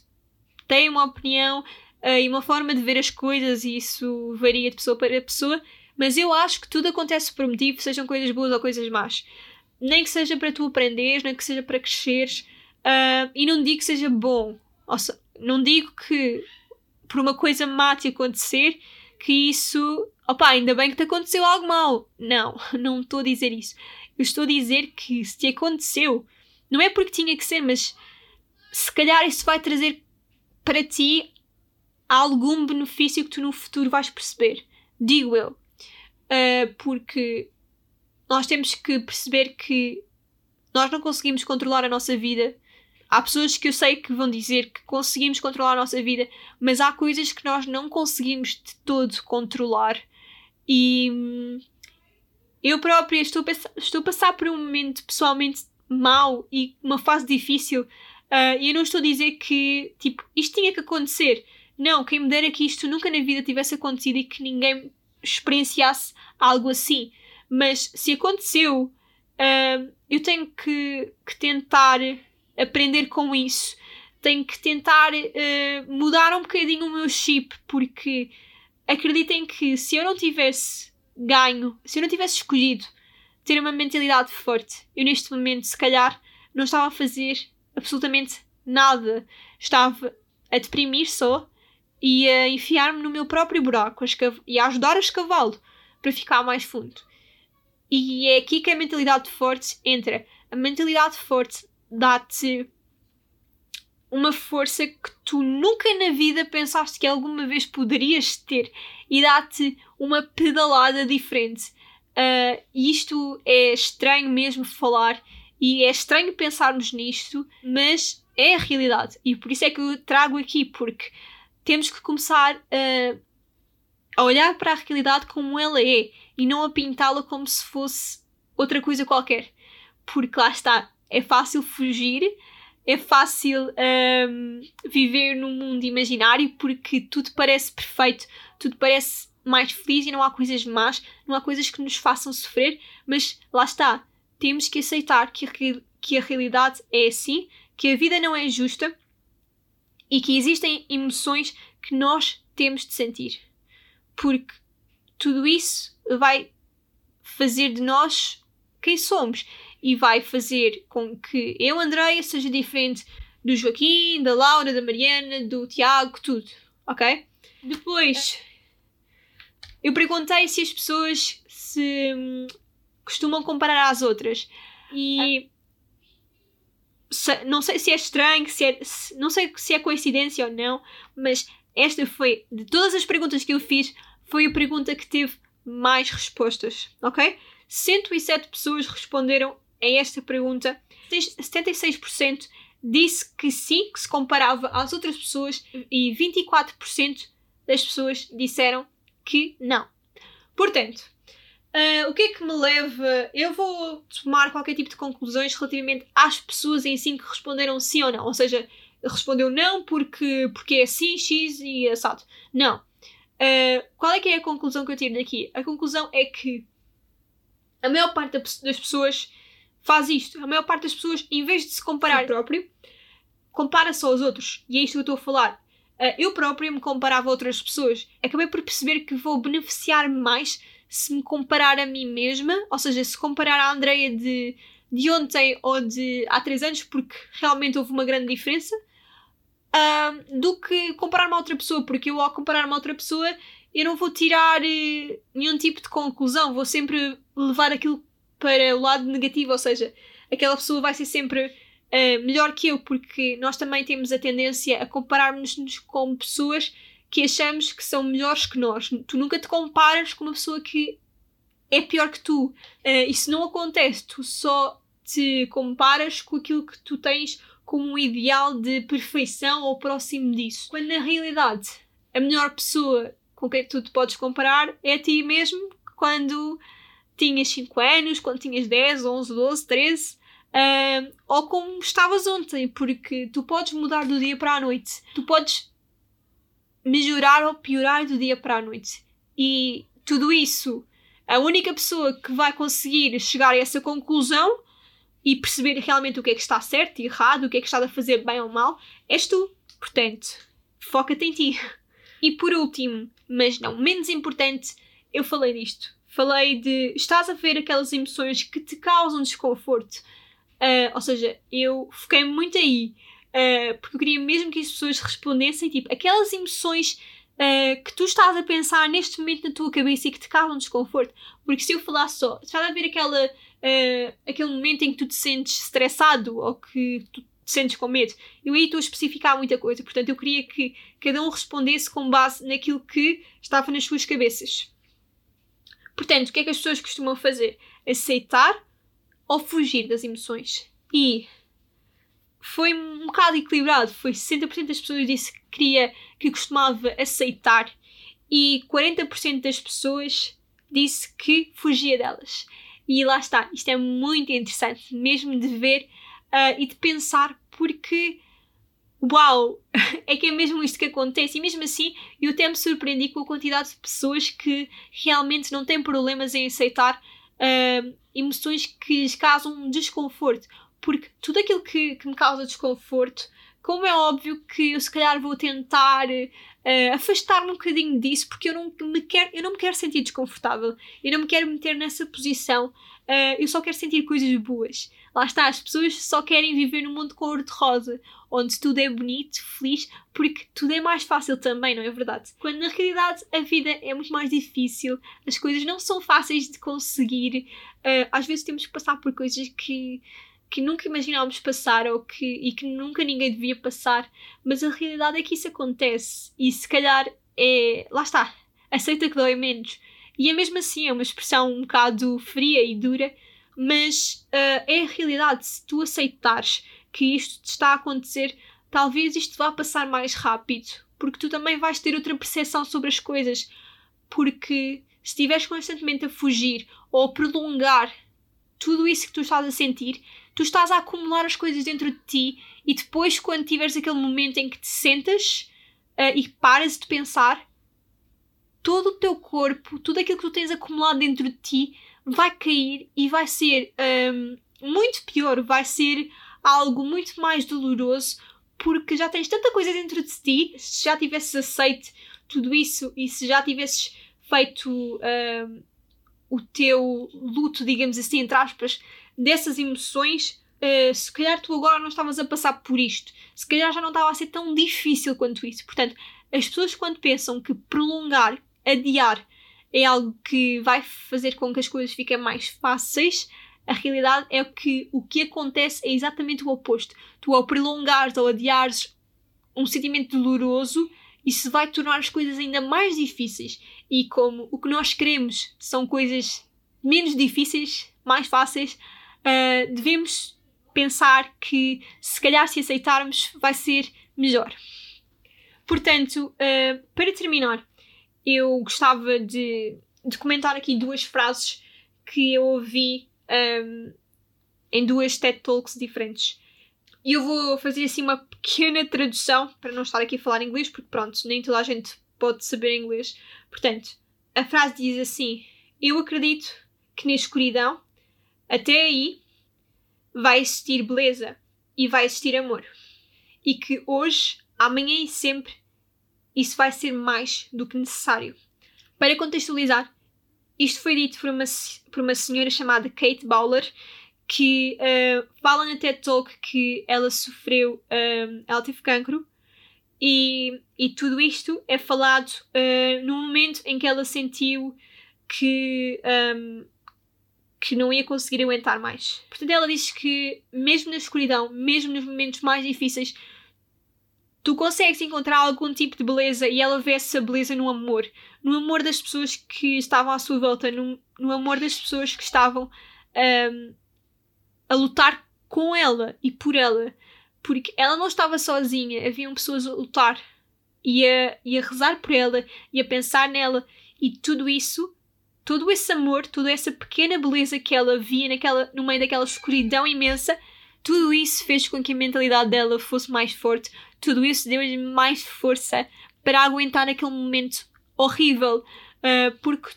tem uma opinião uh, e uma forma de ver as coisas, e isso varia de pessoa para pessoa, mas eu acho que tudo acontece por um motivo, sejam coisas boas ou coisas más. Nem que seja para tu aprenderes, nem que seja para cresceres, e não digo que seja bom. Ou seja, não digo que por uma coisa má te acontecer, que isso. Opá, ainda bem que te aconteceu algo mal. Não, não estou a dizer isso. Eu estou a dizer que se te aconteceu, não é porque tinha que ser, mas se calhar isso vai trazer para ti algum benefício que tu no futuro vais perceber. Digo eu. Uh, porque nós temos que perceber que nós não conseguimos controlar a nossa vida Há pessoas que eu sei que vão dizer que conseguimos controlar a nossa vida, mas há coisas que nós não conseguimos de todo controlar. E hum, eu própria estou a, estou a passar por um momento pessoalmente mau e uma fase difícil. Uh, e eu não estou a dizer que tipo, isto tinha que acontecer. Não, quem me dera que isto nunca na vida tivesse acontecido e que ninguém experienciasse algo assim. Mas se aconteceu, uh, eu tenho que, que tentar aprender com isso. Tenho que tentar uh, mudar um bocadinho o meu chip, porque acreditem que se eu não tivesse ganho, se eu não tivesse escolhido ter uma mentalidade forte, eu neste momento, se calhar, não estava a fazer absolutamente nada. Estava a deprimir só e a enfiar-me no meu próprio buraco e a ajudar a escavá-lo para ficar mais fundo. E é aqui que a mentalidade forte entra. A mentalidade forte dá-te uma força que tu nunca na vida pensaste que alguma vez poderias ter e dá-te uma pedalada diferente. Uh, isto é estranho mesmo falar e é estranho pensarmos nisto, mas é a realidade e por isso é que eu trago aqui, porque temos que começar a, a olhar para a realidade como ela é e não a pintá-la como se fosse outra coisa qualquer. Porque lá está, é fácil fugir, é fácil um, viver num mundo imaginário porque tudo parece perfeito, tudo parece mais feliz e não há coisas más, não há coisas que nos façam sofrer, mas lá está, temos que aceitar que a, que a realidade é assim, que a vida não é justa e que existem emoções que nós temos de sentir. Porque tudo isso vai fazer de nós quem somos e vai fazer com que eu, Andreia, seja diferente do Joaquim, da Laura, da Mariana, do Tiago, tudo, ok? Depois, eu perguntei se as pessoas se hum, costumam comparar às outras e se, não sei se é estranho, se é, se, não sei se é coincidência ou não, mas esta foi, de todas as perguntas que eu fiz, foi a pergunta que teve mais respostas, ok? 107 pessoas responderam a esta pergunta, 76% disse que sim, que se comparava às outras pessoas e 24% das pessoas disseram que não. Portanto, Uh, o que é que me leva? Eu vou tomar qualquer tipo de conclusões relativamente às pessoas em si que responderam sim ou não. Ou seja, respondeu não porque, porque é assim, X e assado. Não. Uh, qual é que é a conclusão que eu tiro daqui? A conclusão é que a maior parte das pessoas faz isto. A maior parte das pessoas, em vez de se comparar próprio, compara-se aos outros. E é isto que eu estou a falar. Uh, eu próprio me comparava a outras pessoas. Acabei por perceber que vou beneficiar mais se me comparar a mim mesma, ou seja, se comparar a Andreia de, de ontem ou de há três anos, porque realmente houve uma grande diferença, uh, do que comparar-me a outra pessoa, porque eu ao comparar-me a outra pessoa eu não vou tirar uh, nenhum tipo de conclusão, vou sempre levar aquilo para o lado negativo, ou seja, aquela pessoa vai ser sempre uh, melhor que eu, porque nós também temos a tendência a compararmos-nos com pessoas que achamos que são melhores que nós. Tu nunca te comparas com uma pessoa que é pior que tu. Uh, isso não acontece, tu só te comparas com aquilo que tu tens como um ideal de perfeição ou próximo disso. Quando na realidade a melhor pessoa com quem tu te podes comparar é a ti mesmo quando tinhas 5 anos, quando tinhas 10, 11, 12, 13, uh, ou como estavas ontem, porque tu podes mudar do dia para a noite, tu podes melhorar ou piorar do dia para a noite. E tudo isso, a única pessoa que vai conseguir chegar a essa conclusão e perceber realmente o que é que está certo e errado, o que é que está a fazer bem ou mal, és tu. Portanto, foca-te em ti. E por último, mas não menos importante, eu falei disto. Falei de estás a ver aquelas emoções que te causam desconforto. Uh, ou seja, eu foquei muito aí. Uh, porque eu queria mesmo que as pessoas respondessem, tipo, aquelas emoções uh, que tu estás a pensar neste momento na tua cabeça e que te causam desconforto. Porque se eu falar só, estás a ver aquela, uh, aquele momento em que tu te sentes estressado ou que tu te sentes com medo, eu aí estou a especificar muita coisa. Portanto, eu queria que cada um respondesse com base naquilo que estava nas suas cabeças. Portanto, o que é que as pessoas costumam fazer? Aceitar ou fugir das emoções. E foi um bocado equilibrado. Foi 60% das pessoas disse que queria, que costumava aceitar e 40% das pessoas disse que fugia delas. E lá está, isto é muito interessante, mesmo de ver uh, e de pensar, porque uau, é que é mesmo isto que acontece. E mesmo assim, eu até me surpreendi com a quantidade de pessoas que realmente não têm problemas em aceitar uh, emoções que lhes causam desconforto. Porque tudo aquilo que, que me causa desconforto, como é óbvio que eu se calhar vou tentar uh, afastar-me um bocadinho disso, porque eu não, me quero, eu não me quero sentir desconfortável, eu não me quero meter nessa posição, uh, eu só quero sentir coisas boas. Lá está, as pessoas só querem viver num mundo cor-de-rosa, onde tudo é bonito, feliz, porque tudo é mais fácil também, não é verdade? Quando na realidade a vida é muito mais difícil, as coisas não são fáceis de conseguir, uh, às vezes temos que passar por coisas que que nunca imaginávamos passar ou que, e que nunca ninguém devia passar, mas a realidade é que isso acontece e se calhar é. lá está, aceita que dói menos. E é mesmo assim, é uma expressão um bocado fria e dura, mas uh, é a realidade. Se tu aceitares que isto te está a acontecer, talvez isto vá passar mais rápido, porque tu também vais ter outra percepção sobre as coisas. Porque se estiveres constantemente a fugir ou a prolongar tudo isso que tu estás a sentir, tu estás a acumular as coisas dentro de ti e depois, quando tiveres aquele momento em que te sentas uh, e paras de pensar, todo o teu corpo, tudo aquilo que tu tens acumulado dentro de ti vai cair e vai ser um, muito pior, vai ser algo muito mais doloroso porque já tens tanta coisa dentro de ti, se já tivesses aceito tudo isso e se já tivesses feito um, o teu luto, digamos assim, entre aspas, dessas emoções, uh, se calhar tu agora não estavas a passar por isto, se calhar já não estava a ser tão difícil quanto isso. Portanto, as pessoas quando pensam que prolongar, adiar, é algo que vai fazer com que as coisas fiquem mais fáceis, a realidade é que o que acontece é exatamente o oposto. Tu ao prolongares ou adiares um sentimento doloroso, isso vai tornar as coisas ainda mais difíceis. E como o que nós queremos são coisas menos difíceis, mais fáceis, uh, devemos pensar que se calhar se aceitarmos vai ser melhor. Portanto, uh, para terminar, eu gostava de de comentar aqui duas frases que eu ouvi um, em duas TED Talks diferentes. E eu vou fazer assim uma pequena tradução para não estar aqui a falar inglês, porque pronto, nem toda a gente pode saber inglês. Portanto, a frase diz assim: Eu acredito que na escuridão, até aí, vai existir beleza e vai existir amor. E que hoje, amanhã e sempre, isso vai ser mais do que necessário. Para contextualizar, isto foi dito por uma, por uma senhora chamada Kate Bowler, que uh, fala na TED Talk que ela sofreu, uh, ela teve cancro, e, e tudo isto é falado uh, no momento em que ela sentiu que, um, que não ia conseguir aguentar mais. Portanto, ela diz que, mesmo na escuridão, mesmo nos momentos mais difíceis, tu consegues encontrar algum tipo de beleza e ela vê essa beleza no amor. No amor das pessoas que estavam à sua volta, no, no amor das pessoas que estavam um, a lutar com ela e por ela. Porque ela não estava sozinha, haviam pessoas a lutar e a, e a rezar por ela e a pensar nela e tudo isso todo esse amor, toda essa pequena beleza que ela via naquela, no meio daquela escuridão imensa, tudo isso fez com que a mentalidade dela fosse mais forte, tudo isso deu-lhe mais força para aguentar aquele momento horrível. Uh, porque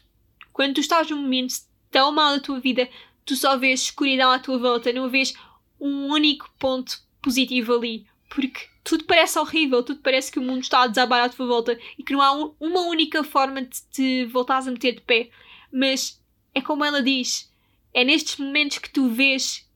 quando tu estás num momento tão mau da tua vida, tu só vês escuridão à tua volta, não vês um único ponto positivo ali. Porque tudo parece horrível, tudo parece que o mundo está a desabar à tua volta e que não há um, uma única forma de te voltares a meter de pé. Mas é como ela diz: é nestes momentos que tu vês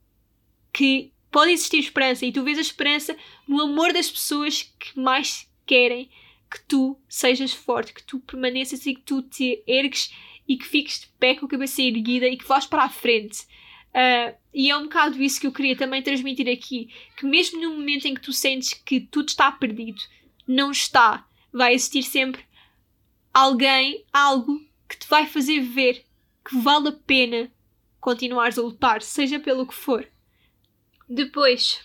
que pode existir esperança e tu vês a esperança no amor das pessoas que mais querem que tu sejas forte, que tu permaneças e que tu te ergues e que fiques de pé com a cabeça erguida e que vás para a frente. Uh, e é um bocado isso que eu queria também transmitir aqui: que mesmo no momento em que tu sentes que tudo está perdido, não está. Vai existir sempre alguém, algo que te vai fazer ver que vale a pena continuares a lutar, seja pelo que for. Depois,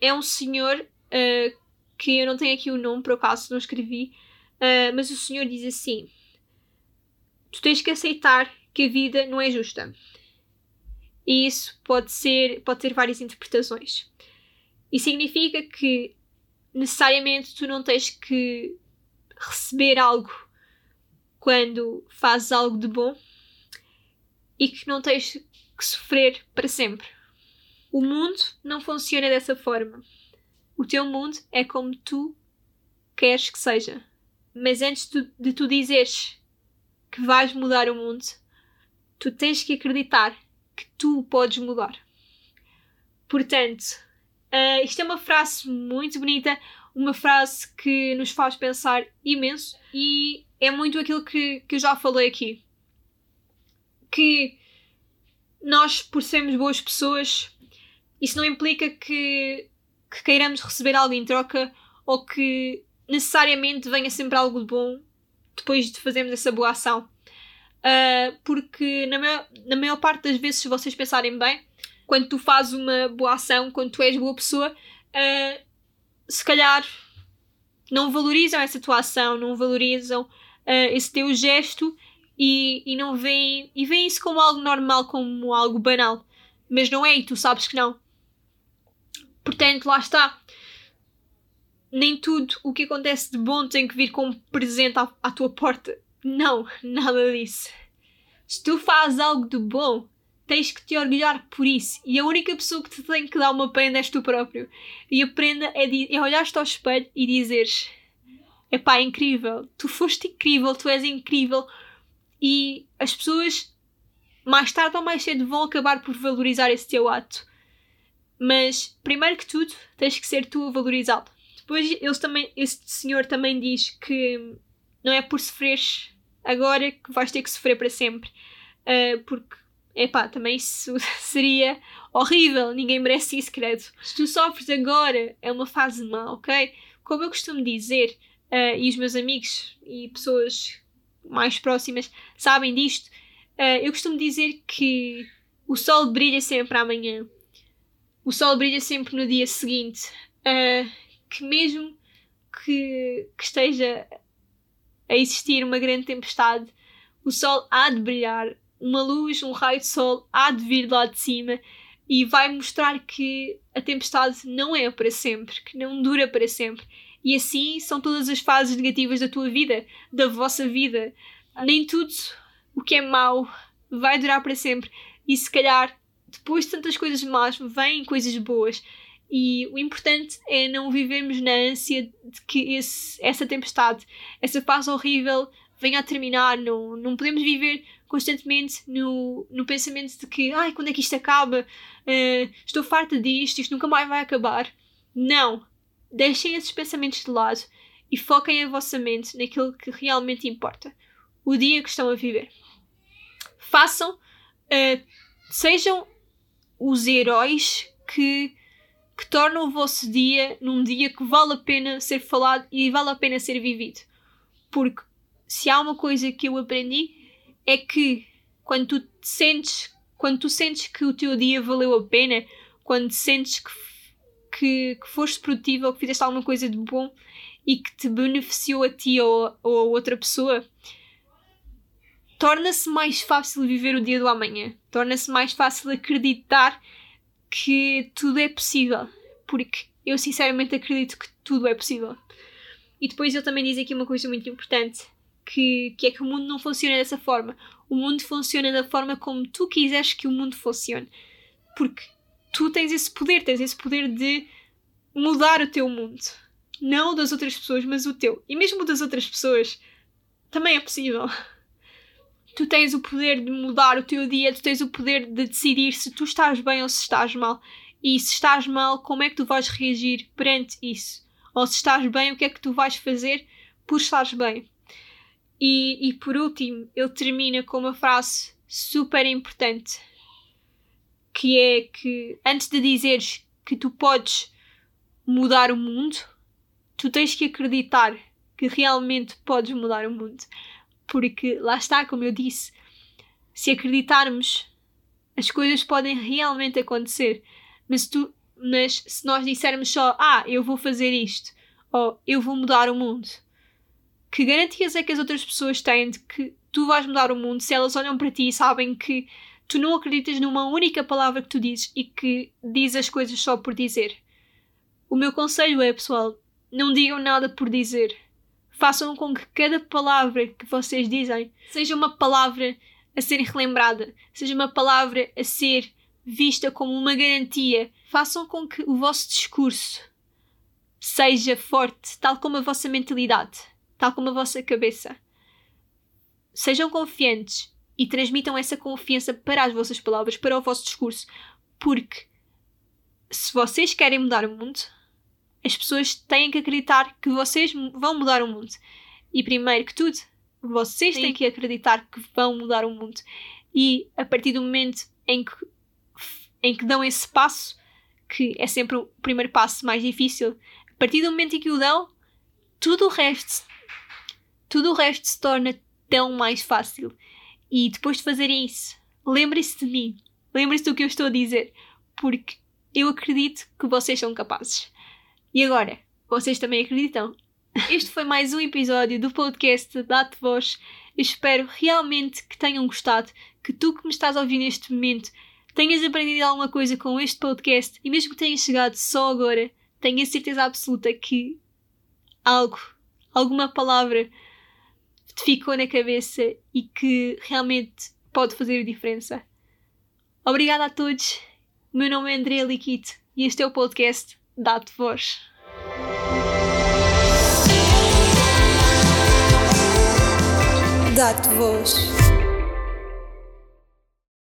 é um senhor uh, que eu não tenho aqui o nome, por acaso não escrevi, uh, mas o senhor diz assim: Tu tens que aceitar que a vida não é justa. E isso pode ser, pode ter várias interpretações. E significa que necessariamente tu não tens que receber algo quando fazes algo de bom e que não tens que sofrer para sempre. O mundo não funciona dessa forma. O teu mundo é como tu queres que seja. Mas antes de tu dizeres que vais mudar o mundo, tu tens que acreditar que tu podes mudar. Portanto, uh, isto é uma frase muito bonita, uma frase que nos faz pensar imenso e é muito aquilo que, que eu já falei aqui. Que nós, por sermos boas pessoas, isso não implica que, que queiramos receber algo em troca ou que necessariamente venha sempre algo de bom depois de fazermos essa boa ação. Uh, porque na maior, na maior parte das vezes, se vocês pensarem bem, quando tu fazes uma boa ação, quando tu és boa pessoa, uh, se calhar não valorizam essa tua ação, não valorizam uh, esse teu gesto e, e não veem, e veem isso como algo normal, como algo banal. Mas não é, e tu sabes que não. Portanto, lá está. Nem tudo o que acontece de bom tem que vir como presente à, à tua porta. Não, nada disso. Se tu fazes algo de bom, tens que te orgulhar por isso. E a única pessoa que te tem que dar uma prenda és tu próprio. E a prenda é, é olhar-te ao espelho e dizeres: é incrível, tu foste incrível, tu és incrível. E as pessoas, mais tarde ou mais cedo, vão acabar por valorizar esse teu ato. Mas, primeiro que tudo, tens que ser tu a valorizá-lo. Depois, eles também, esse senhor também diz que não é por sofreres agora que vais ter que sofrer para sempre. Uh, porque epá, também isso seria horrível, ninguém merece isso, credo. Se tu sofres agora, é uma fase má, ok? Como eu costumo dizer, uh, e os meus amigos e pessoas mais próximas sabem disto, uh, eu costumo dizer que o sol brilha sempre amanhã, o sol brilha sempre no dia seguinte, uh, que mesmo que, que esteja a existir uma grande tempestade, o sol há de brilhar, uma luz, um raio de sol há de vir lá de cima e vai mostrar que a tempestade não é para sempre, que não dura para sempre. E assim são todas as fases negativas da tua vida, da vossa vida. Nem tudo o que é mau vai durar para sempre. E se calhar, depois de tantas coisas más, vêm coisas boas. E o importante é não vivermos na ânsia de que esse, essa tempestade, essa fase horrível venha a terminar. Não, não podemos viver constantemente no, no pensamento de que, ai, quando é que isto acaba? Uh, estou farta disto, isto nunca mais vai acabar. Não. Deixem esses pensamentos de lado e foquem a vossa mente naquilo que realmente importa. O dia que estão a viver. Façam, uh, sejam os heróis que que tornam o vosso dia num dia que vale a pena ser falado e vale a pena ser vivido. Porque se há uma coisa que eu aprendi é que quando tu sentes, quando tu sentes que o teu dia valeu a pena, quando sentes que, que, que foste produtivo ou que fizeste alguma coisa de bom e que te beneficiou a ti ou, ou a outra pessoa, torna-se mais fácil viver o dia do amanhã. Torna-se mais fácil acreditar que tudo é possível, porque eu sinceramente acredito que tudo é possível. E depois ele também diz aqui uma coisa muito importante, que, que é que o mundo não funciona dessa forma. O mundo funciona da forma como tu quiseres que o mundo funcione. Porque tu tens esse poder, tens esse poder de mudar o teu mundo. Não o das outras pessoas, mas o teu. E mesmo o das outras pessoas também é possível tu tens o poder de mudar o teu dia, tu tens o poder de decidir se tu estás bem ou se estás mal. E se estás mal, como é que tu vais reagir perante isso? Ou se estás bem, o que é que tu vais fazer por estares bem? E, e por último, ele termina com uma frase super importante que é que antes de dizeres que tu podes mudar o mundo, tu tens que acreditar que realmente podes mudar o mundo. Porque lá está, como eu disse, se acreditarmos, as coisas podem realmente acontecer. Mas, tu, mas se nós dissermos só, ah, eu vou fazer isto, ou eu vou mudar o mundo, que garantias é que as outras pessoas têm de que tu vais mudar o mundo se elas olham para ti e sabem que tu não acreditas numa única palavra que tu dizes e que dizes as coisas só por dizer? O meu conselho é, pessoal, não digam nada por dizer façam com que cada palavra que vocês dizem seja uma palavra a ser relembrada, seja uma palavra a ser vista como uma garantia. Façam com que o vosso discurso seja forte, tal como a vossa mentalidade, tal como a vossa cabeça. Sejam confiantes e transmitam essa confiança para as vossas palavras, para o vosso discurso, porque se vocês querem mudar o mundo, as pessoas têm que acreditar que vocês vão mudar o mundo. E primeiro que tudo, vocês Sim. têm que acreditar que vão mudar o mundo. E a partir do momento em que, em que dão esse passo, que é sempre o primeiro passo mais difícil, a partir do momento em que o dão, tudo o resto, tudo o resto se torna tão mais fácil. E depois de fazerem isso, lembrem-se de mim, lembrem-se do que eu estou a dizer, porque eu acredito que vocês são capazes. E agora, vocês também acreditam? Este foi mais um episódio do podcast Date Voz. Espero realmente que tenham gostado, que tu que me estás a ouvir neste momento tenhas aprendido alguma coisa com este podcast e mesmo que tenhas chegado só agora, tenho a certeza absoluta que algo, alguma palavra te ficou na cabeça e que realmente pode fazer a diferença. Obrigada a todos. O meu nome é Andrea Liquito e este é o podcast Dá-te voz. Dá-te voz.